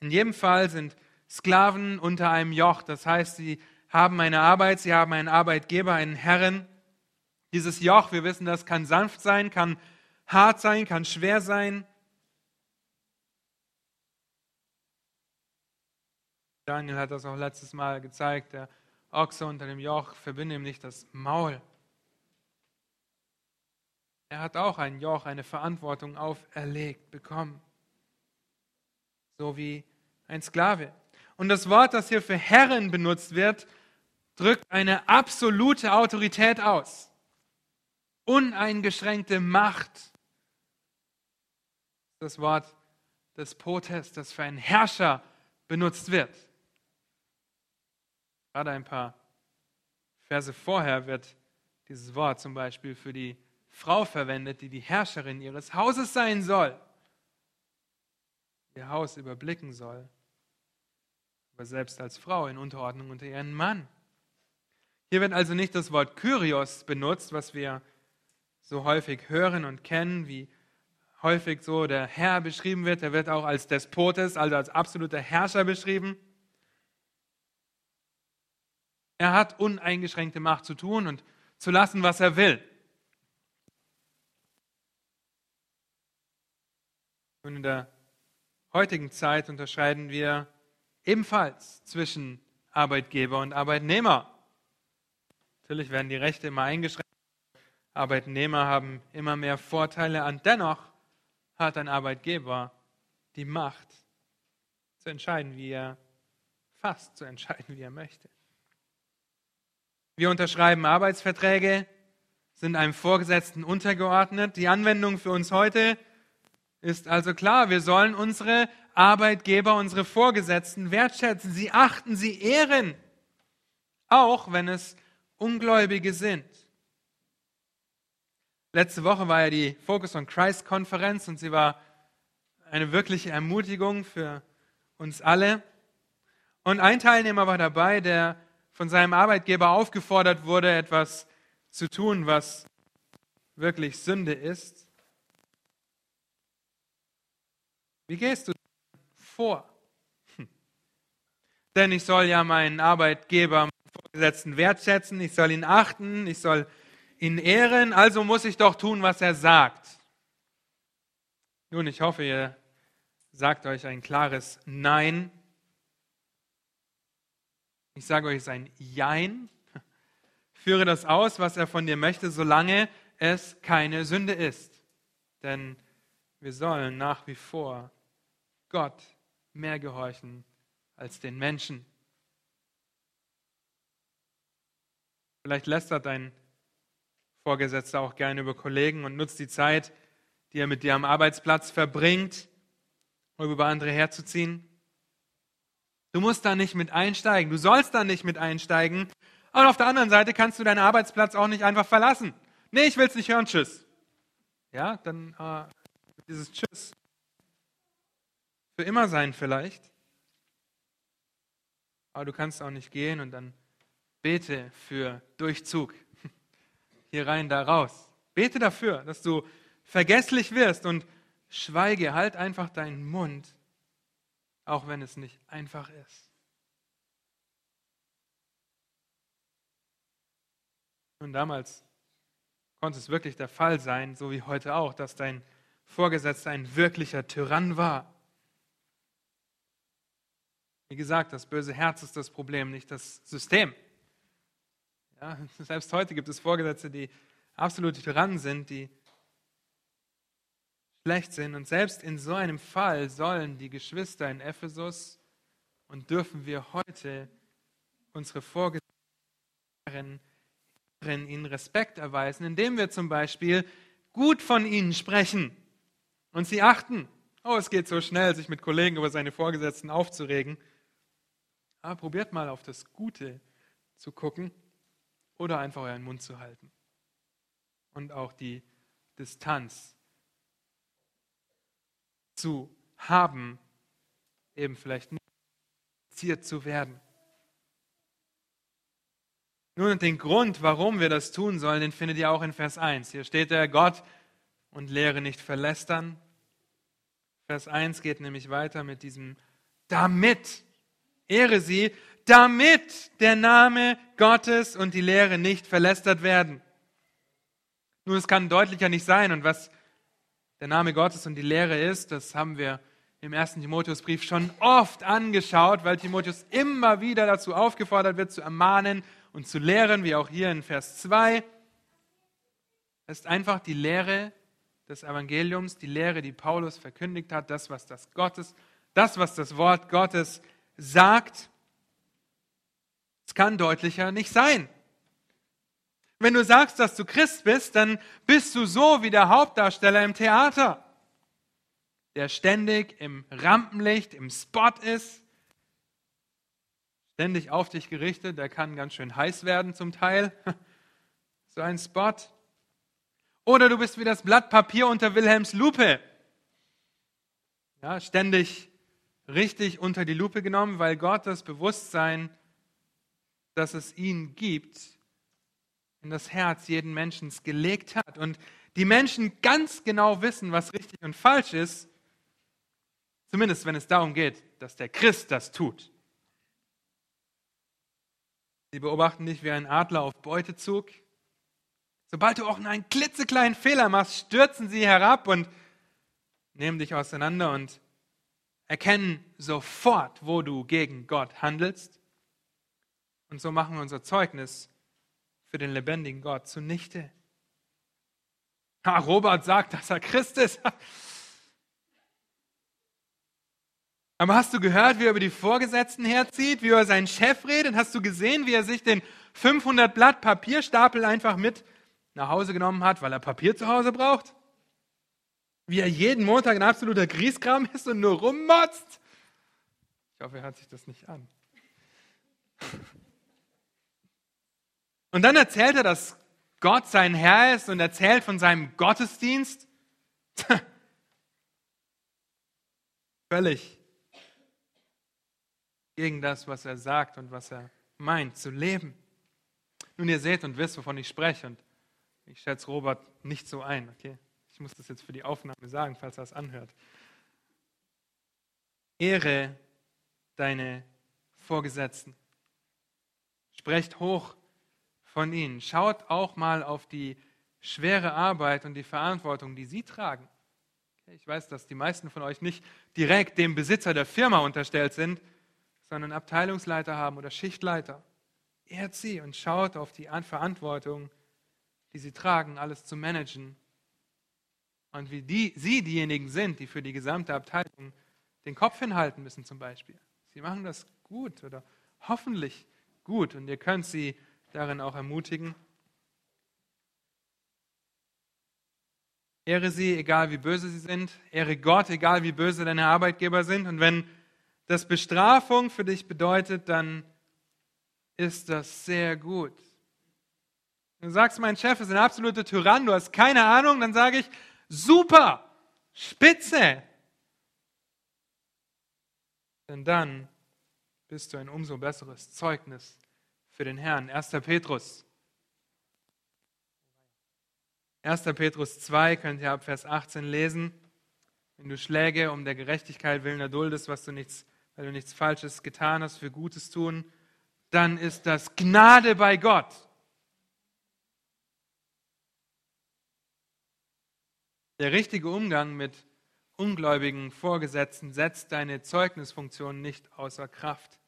in jedem Fall sind Sklaven unter einem Joch. Das heißt, sie haben eine Arbeit, sie haben einen Arbeitgeber, einen Herren. Dieses Joch, wir wissen, das kann sanft sein, kann hart sein, kann schwer sein. Daniel hat das auch letztes Mal gezeigt. Der Ochse unter dem Joch verbinde ihm nicht das Maul. Er hat auch ein Joch, eine Verantwortung auferlegt bekommen. So wie ein Sklave. Und das Wort, das hier für Herren benutzt wird, drückt eine absolute Autorität aus. Uneingeschränkte Macht. Das Wort des Potes, das für einen Herrscher benutzt wird. Gerade ein paar Verse vorher wird dieses Wort zum Beispiel für die Frau verwendet, die die Herrscherin ihres Hauses sein soll, ihr Haus überblicken soll, aber selbst als Frau in Unterordnung unter ihren Mann. Hier wird also nicht das Wort Kyrios benutzt, was wir so häufig hören und kennen, wie häufig so der Herr beschrieben wird. Er wird auch als Despotes, also als absoluter Herrscher beschrieben. Er hat uneingeschränkte Macht zu tun und zu lassen, was er will. Und in der heutigen Zeit unterscheiden wir ebenfalls zwischen Arbeitgeber und Arbeitnehmer. Natürlich werden die Rechte immer eingeschränkt. Arbeitnehmer haben immer mehr Vorteile und dennoch hat ein Arbeitgeber die Macht zu entscheiden, wie er fast zu entscheiden, wie er möchte. Wir unterschreiben Arbeitsverträge, sind einem Vorgesetzten untergeordnet. Die Anwendung für uns heute ist also klar, wir sollen unsere Arbeitgeber, unsere Vorgesetzten wertschätzen, sie achten, sie ehren, auch wenn es Ungläubige sind. Letzte Woche war ja die Focus on Christ Konferenz und sie war eine wirkliche Ermutigung für uns alle. Und ein Teilnehmer war dabei, der von seinem Arbeitgeber aufgefordert wurde, etwas zu tun, was wirklich Sünde ist. Wie gehst du vor? Hm. Denn ich soll ja meinen Arbeitgeber, meinen Vorgesetzten wertschätzen, ich soll ihn achten, ich soll ihn ehren, also muss ich doch tun, was er sagt. Nun, ich hoffe, ihr sagt euch ein klares Nein. Ich sage euch sein Jein. Führe das aus, was er von dir möchte, solange es keine Sünde ist. Denn wir sollen nach wie vor Gott mehr gehorchen als den Menschen. Vielleicht lästert dein Vorgesetzter auch gerne über Kollegen und nutzt die Zeit, die er mit dir am Arbeitsplatz verbringt, um über andere herzuziehen. Du musst da nicht mit einsteigen. Du sollst da nicht mit einsteigen. Und auf der anderen Seite kannst du deinen Arbeitsplatz auch nicht einfach verlassen. Nee, ich will es nicht hören. Tschüss. Ja, dann äh, dieses Tschüss für immer sein vielleicht. Aber du kannst auch nicht gehen und dann bete für Durchzug. Hier rein, da raus. Bete dafür, dass du vergesslich wirst und schweige, halt einfach deinen Mund, auch wenn es nicht einfach ist. Und damals konnte es wirklich der Fall sein, so wie heute auch, dass dein Vorgesetzter ein wirklicher Tyrann war. Wie gesagt, das böse Herz ist das Problem, nicht das System. Ja, selbst heute gibt es Vorgesetzte, die absolute Tyrannen sind, die schlecht sind. Und selbst in so einem Fall sollen die Geschwister in Ephesus und dürfen wir heute unsere Vorgesetzten ihnen Respekt erweisen, indem wir zum Beispiel gut von ihnen sprechen und sie achten. Oh, es geht so schnell, sich mit Kollegen über seine Vorgesetzten aufzuregen. Aber probiert mal auf das Gute zu gucken oder einfach euren Mund zu halten. Und auch die Distanz zu haben, eben vielleicht nicht zu werden. Nun, den Grund, warum wir das tun sollen, den findet ihr auch in Vers 1. Hier steht der Gott und Lehre nicht verlästern. Vers 1 geht nämlich weiter mit diesem damit. Ehre sie, damit der Name Gottes und die Lehre nicht verlästert werden. Nun, es kann deutlicher nicht sein. Und was der Name Gottes und die Lehre ist, das haben wir im ersten Timotheusbrief schon oft angeschaut, weil Timotheus immer wieder dazu aufgefordert wird, zu ermahnen und zu lehren, wie auch hier in Vers 2. Es ist einfach die Lehre des Evangeliums, die Lehre, die Paulus verkündigt hat, das, was das Gottes, das, was das Wort Gottes sagt. Kann deutlicher nicht sein. Wenn du sagst, dass du Christ bist, dann bist du so wie der Hauptdarsteller im Theater, der ständig im Rampenlicht, im Spot ist, ständig auf dich gerichtet, der kann ganz schön heiß werden zum Teil, so ein Spot. Oder du bist wie das Blatt Papier unter Wilhelms Lupe, ja, ständig richtig unter die Lupe genommen, weil Gott das Bewusstsein, dass es ihn gibt, in das Herz jeden Menschen gelegt hat. Und die Menschen ganz genau wissen, was richtig und falsch ist, zumindest wenn es darum geht, dass der Christ das tut. Sie beobachten dich wie ein Adler auf Beutezug. Sobald du auch nur einen klitzekleinen Fehler machst, stürzen sie herab und nehmen dich auseinander und erkennen sofort, wo du gegen Gott handelst. Und so machen wir unser Zeugnis für den lebendigen Gott zunichte. Ha, Robert sagt, dass er Christ ist. Aber hast du gehört, wie er über die Vorgesetzten herzieht, wie er über seinen Chef redet? Hast du gesehen, wie er sich den 500 Blatt Papierstapel einfach mit nach Hause genommen hat, weil er Papier zu Hause braucht? Wie er jeden Montag ein absoluter Grieskram ist und nur rummotzt? Ich hoffe, er hört sich das nicht an. Und dann erzählt er, dass Gott sein Herr ist und erzählt von seinem Gottesdienst. Völlig gegen das, was er sagt und was er meint, zu leben. Nun, ihr seht und wisst, wovon ich spreche. Und ich schätze Robert nicht so ein, okay? Ich muss das jetzt für die Aufnahme sagen, falls er es anhört. Ehre deine Vorgesetzten. Sprecht hoch von ihnen. Schaut auch mal auf die schwere Arbeit und die Verantwortung, die sie tragen. Ich weiß, dass die meisten von euch nicht direkt dem Besitzer der Firma unterstellt sind, sondern Abteilungsleiter haben oder Schichtleiter. Ehrt sie und schaut auf die Verantwortung, die sie tragen, alles zu managen. Und wie die, sie diejenigen sind, die für die gesamte Abteilung den Kopf hinhalten müssen zum Beispiel. Sie machen das gut oder hoffentlich gut und ihr könnt sie darin auch ermutigen. Ehre sie, egal wie böse sie sind. Ehre Gott, egal wie böse deine Arbeitgeber sind. Und wenn das Bestrafung für dich bedeutet, dann ist das sehr gut. Du sagst, mein Chef ist ein absoluter Tyrann, du hast keine Ahnung, dann sage ich, super, spitze. Denn dann bist du ein umso besseres Zeugnis für den Herrn. 1. Petrus. 1. Petrus 2 könnt ihr ab Vers 18 lesen. Wenn du Schläge um der Gerechtigkeit willen erduldest, was du nichts, weil du nichts Falsches getan hast, für Gutes tun, dann ist das Gnade bei Gott. Der richtige Umgang mit ungläubigen Vorgesetzten setzt deine Zeugnisfunktion nicht außer Kraft.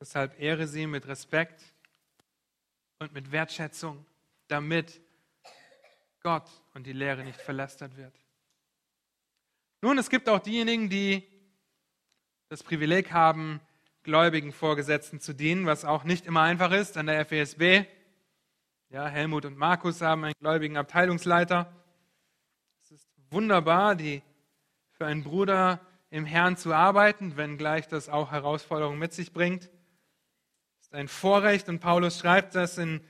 Deshalb ehre sie mit Respekt und mit Wertschätzung, damit Gott und die Lehre nicht verlästert wird. Nun, es gibt auch diejenigen, die das Privileg haben, gläubigen Vorgesetzten zu dienen, was auch nicht immer einfach ist an der FESB. Ja, Helmut und Markus haben einen gläubigen Abteilungsleiter. Es ist wunderbar, die für einen Bruder im Herrn zu arbeiten, wenngleich das auch Herausforderungen mit sich bringt. Ein Vorrecht und Paulus schreibt das in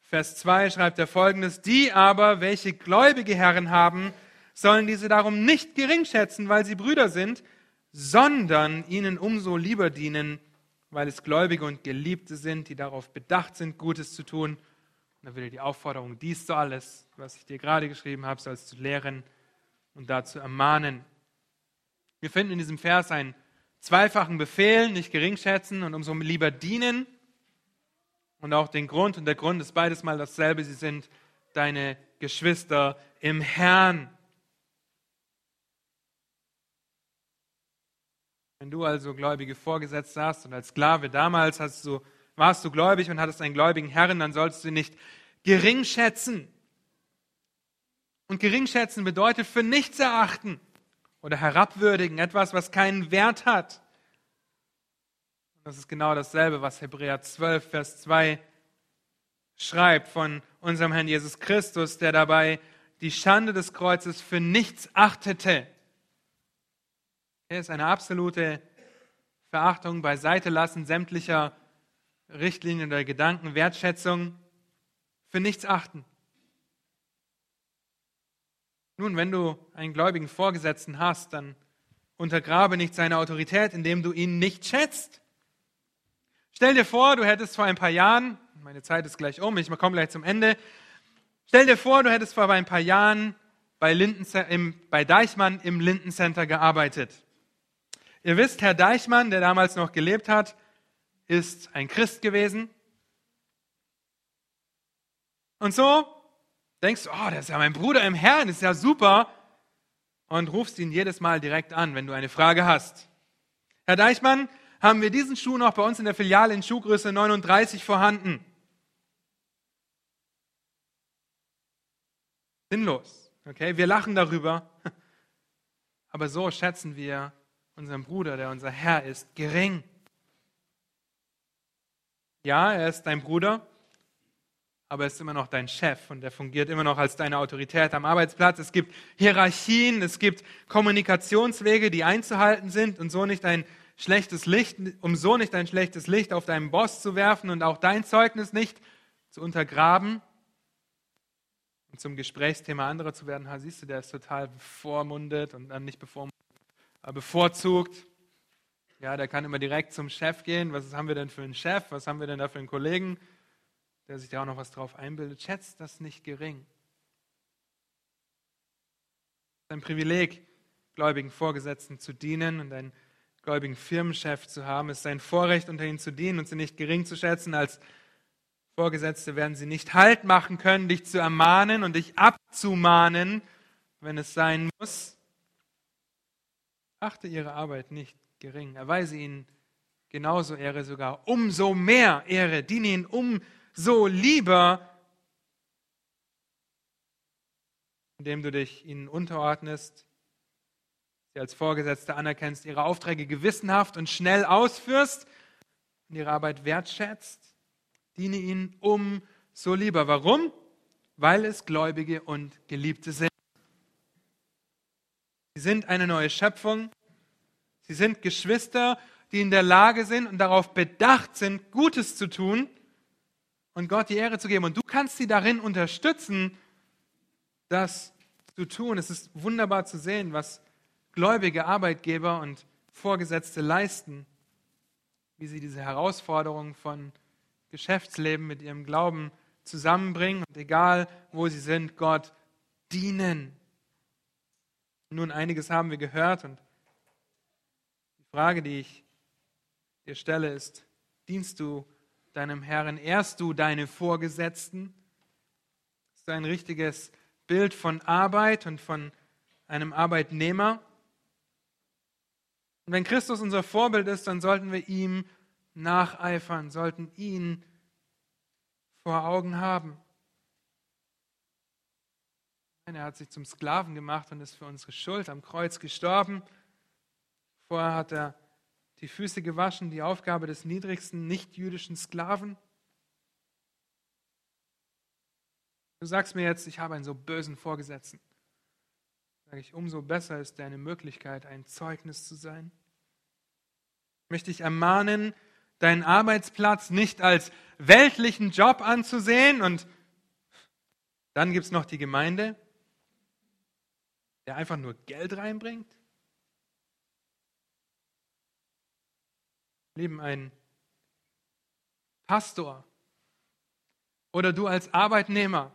Vers 2, schreibt er folgendes, die aber, welche gläubige Herren haben, sollen diese darum nicht gering schätzen, weil sie Brüder sind, sondern ihnen umso lieber dienen, weil es Gläubige und Geliebte sind, die darauf bedacht sind, Gutes zu tun. Und dann will er die Aufforderung, dies zu alles, was ich dir gerade geschrieben habe, sollst du lehren und dazu ermahnen. Wir finden in diesem Vers einen zweifachen Befehl, nicht geringschätzen und umso lieber dienen. Und auch den Grund, und der Grund ist beides mal dasselbe, sie sind deine Geschwister im Herrn. Wenn du also gläubige Vorgesetzte hast und als Sklave damals hast du, warst du gläubig und hattest einen gläubigen Herrn, dann sollst du nicht gering schätzen. Und gering schätzen bedeutet für nichts erachten oder herabwürdigen, etwas, was keinen Wert hat. Das ist genau dasselbe, was Hebräer 12, Vers 2 schreibt von unserem Herrn Jesus Christus, der dabei die Schande des Kreuzes für nichts achtete er ist eine absolute Verachtung, beiseite lassen sämtlicher Richtlinien oder Gedanken, Wertschätzung, für nichts achten. Nun, wenn du einen gläubigen Vorgesetzten hast, dann untergrabe nicht seine Autorität, indem du ihn nicht schätzt. Stell dir vor, du hättest vor ein paar Jahren, meine Zeit ist gleich um, ich komme gleich zum Ende. Stell dir vor, du hättest vor ein paar Jahren bei, Linden, im, bei Deichmann im Lindencenter gearbeitet. Ihr wisst, Herr Deichmann, der damals noch gelebt hat, ist ein Christ gewesen. Und so denkst du, oh, das ist ja mein Bruder im Herrn, ist ja super. Und rufst ihn jedes Mal direkt an, wenn du eine Frage hast. Herr Deichmann, haben wir diesen Schuh noch bei uns in der Filiale in Schuhgröße 39 vorhanden? Sinnlos. Okay, wir lachen darüber. Aber so schätzen wir unseren Bruder, der unser Herr ist, gering. Ja, er ist dein Bruder, aber er ist immer noch dein Chef und er fungiert immer noch als deine Autorität am Arbeitsplatz. Es gibt Hierarchien, es gibt Kommunikationswege, die einzuhalten sind und so nicht ein schlechtes Licht, um so nicht ein schlechtes Licht auf deinen Boss zu werfen und auch dein Zeugnis nicht zu untergraben und zum Gesprächsthema anderer zu werden. Ha, siehst du, der ist total bevormundet und dann nicht bevormundet bevorzugt. Ja, der kann immer direkt zum Chef gehen. Was haben wir denn für einen Chef? Was haben wir denn da für einen Kollegen, der sich da auch noch was drauf einbildet? Schätzt das nicht gering. Es ist ein Privileg, gläubigen Vorgesetzten zu dienen und einen gläubigen Firmenchef zu haben. Es ist ein Vorrecht, unter ihnen zu dienen und sie nicht gering zu schätzen. Als Vorgesetzte werden sie nicht Halt machen können, dich zu ermahnen und dich abzumahnen, wenn es sein muss. Achte ihre Arbeit nicht gering. Erweise ihnen genauso Ehre, sogar umso mehr Ehre. Diene ihnen umso lieber, indem du dich ihnen unterordnest, sie als Vorgesetzte anerkennst, ihre Aufträge gewissenhaft und schnell ausführst und ihre Arbeit wertschätzt. Diene ihnen umso lieber. Warum? Weil es Gläubige und Geliebte sind. Sie sind eine neue Schöpfung. Sie sind Geschwister, die in der Lage sind und darauf bedacht sind, Gutes zu tun und Gott die Ehre zu geben. Und du kannst sie darin unterstützen, das zu tun. Es ist wunderbar zu sehen, was gläubige Arbeitgeber und Vorgesetzte leisten, wie sie diese Herausforderungen von Geschäftsleben mit ihrem Glauben zusammenbringen und egal wo sie sind, Gott dienen. Nun, einiges haben wir gehört und die Frage, die ich dir stelle, ist, dienst du deinem Herrn, ehrst du deine Vorgesetzten? Ist ein richtiges Bild von Arbeit und von einem Arbeitnehmer? Und wenn Christus unser Vorbild ist, dann sollten wir ihm nacheifern, sollten ihn vor Augen haben. Er hat sich zum Sklaven gemacht und ist für unsere Schuld am Kreuz gestorben. Vorher hat er die Füße gewaschen, die Aufgabe des niedrigsten nicht-jüdischen Sklaven. Du sagst mir jetzt, ich habe einen so bösen Vorgesetzten. Sage ich, umso besser ist deine Möglichkeit, ein Zeugnis zu sein. Möchte ich ermahnen, deinen Arbeitsplatz nicht als weltlichen Job anzusehen und dann gibt es noch die Gemeinde, der einfach nur Geld reinbringt. Lieben, ein Pastor oder du als Arbeitnehmer,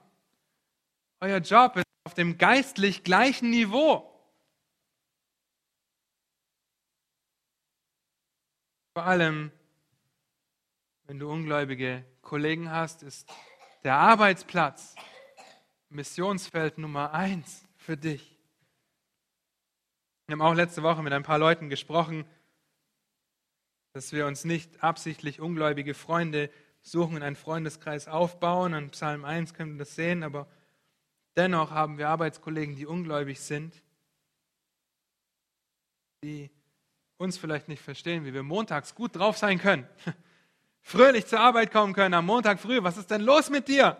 euer Job ist auf dem geistlich gleichen Niveau. Vor allem, wenn du ungläubige Kollegen hast, ist der Arbeitsplatz Missionsfeld Nummer eins für dich. Wir haben auch letzte Woche mit ein paar Leuten gesprochen, dass wir uns nicht absichtlich ungläubige Freunde suchen und einen Freundeskreis aufbauen. An Psalm 1 können wir das sehen, aber dennoch haben wir Arbeitskollegen, die ungläubig sind, die uns vielleicht nicht verstehen, wie wir montags gut drauf sein können, fröhlich zur Arbeit kommen können am Montag früh. Was ist denn los mit dir?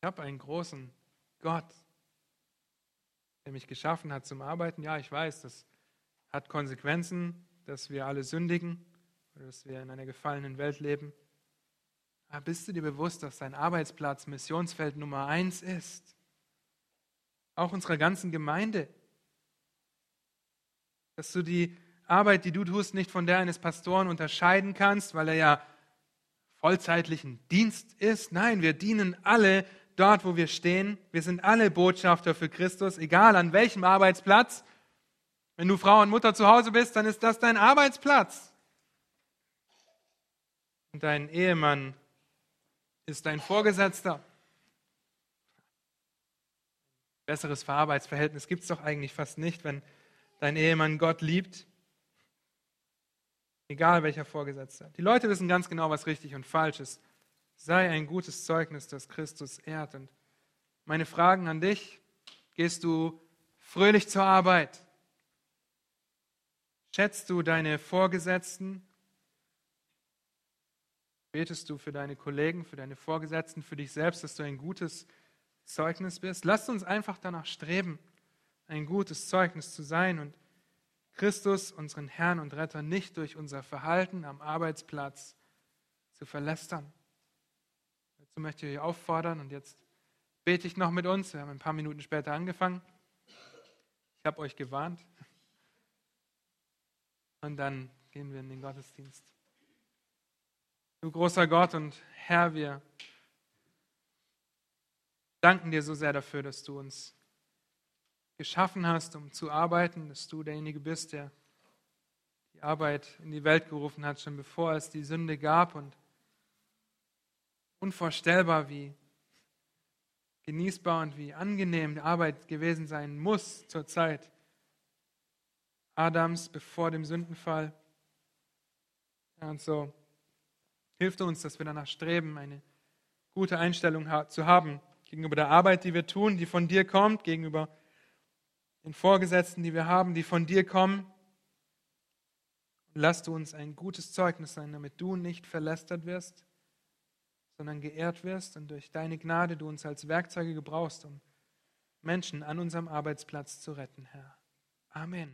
Ich habe einen großen Gott, der mich geschaffen hat zum Arbeiten. Ja, ich weiß, das hat Konsequenzen, dass wir alle sündigen oder dass wir in einer gefallenen Welt leben. Aber bist du dir bewusst, dass dein Arbeitsplatz Missionsfeld Nummer eins ist? Auch unserer ganzen Gemeinde. Dass du die Arbeit, die du tust, nicht von der eines Pastoren unterscheiden kannst, weil er ja vollzeitlichen Dienst ist. Nein, wir dienen alle dort, wo wir stehen. Wir sind alle Botschafter für Christus, egal an welchem Arbeitsplatz. Wenn du Frau und Mutter zu Hause bist, dann ist das dein Arbeitsplatz. Und dein Ehemann ist dein Vorgesetzter. Besseres Verarbeitsverhältnis gibt es doch eigentlich fast nicht, wenn dein Ehemann Gott liebt. Egal welcher Vorgesetzter. Die Leute wissen ganz genau, was richtig und falsch ist. Sei ein gutes Zeugnis, das Christus ehrt. Und meine Fragen an dich, gehst du fröhlich zur Arbeit? Schätzt du deine Vorgesetzten? Betest du für deine Kollegen, für deine Vorgesetzten, für dich selbst, dass du ein gutes Zeugnis bist? Lasst uns einfach danach streben, ein gutes Zeugnis zu sein und Christus, unseren Herrn und Retter, nicht durch unser Verhalten am Arbeitsplatz zu verlästern. Dazu möchte ich euch auffordern und jetzt bete ich noch mit uns. Wir haben ein paar Minuten später angefangen. Ich habe euch gewarnt. Und dann gehen wir in den Gottesdienst. Du großer Gott und Herr, wir danken dir so sehr dafür, dass du uns geschaffen hast, um zu arbeiten, dass du derjenige bist, der die Arbeit in die Welt gerufen hat, schon bevor es die Sünde gab und unvorstellbar, wie genießbar und wie angenehm die Arbeit gewesen sein muss zur Zeit Adams bevor dem Sündenfall. Und so hilft uns, dass wir danach streben, eine gute Einstellung zu haben gegenüber der Arbeit, die wir tun, die von dir kommt, gegenüber den Vorgesetzten, die wir haben, die von dir kommen. Und lass du uns ein gutes Zeugnis sein, damit du nicht verlästert wirst, sondern geehrt wirst und durch deine Gnade du uns als Werkzeuge gebrauchst, um Menschen an unserem Arbeitsplatz zu retten, Herr. Amen.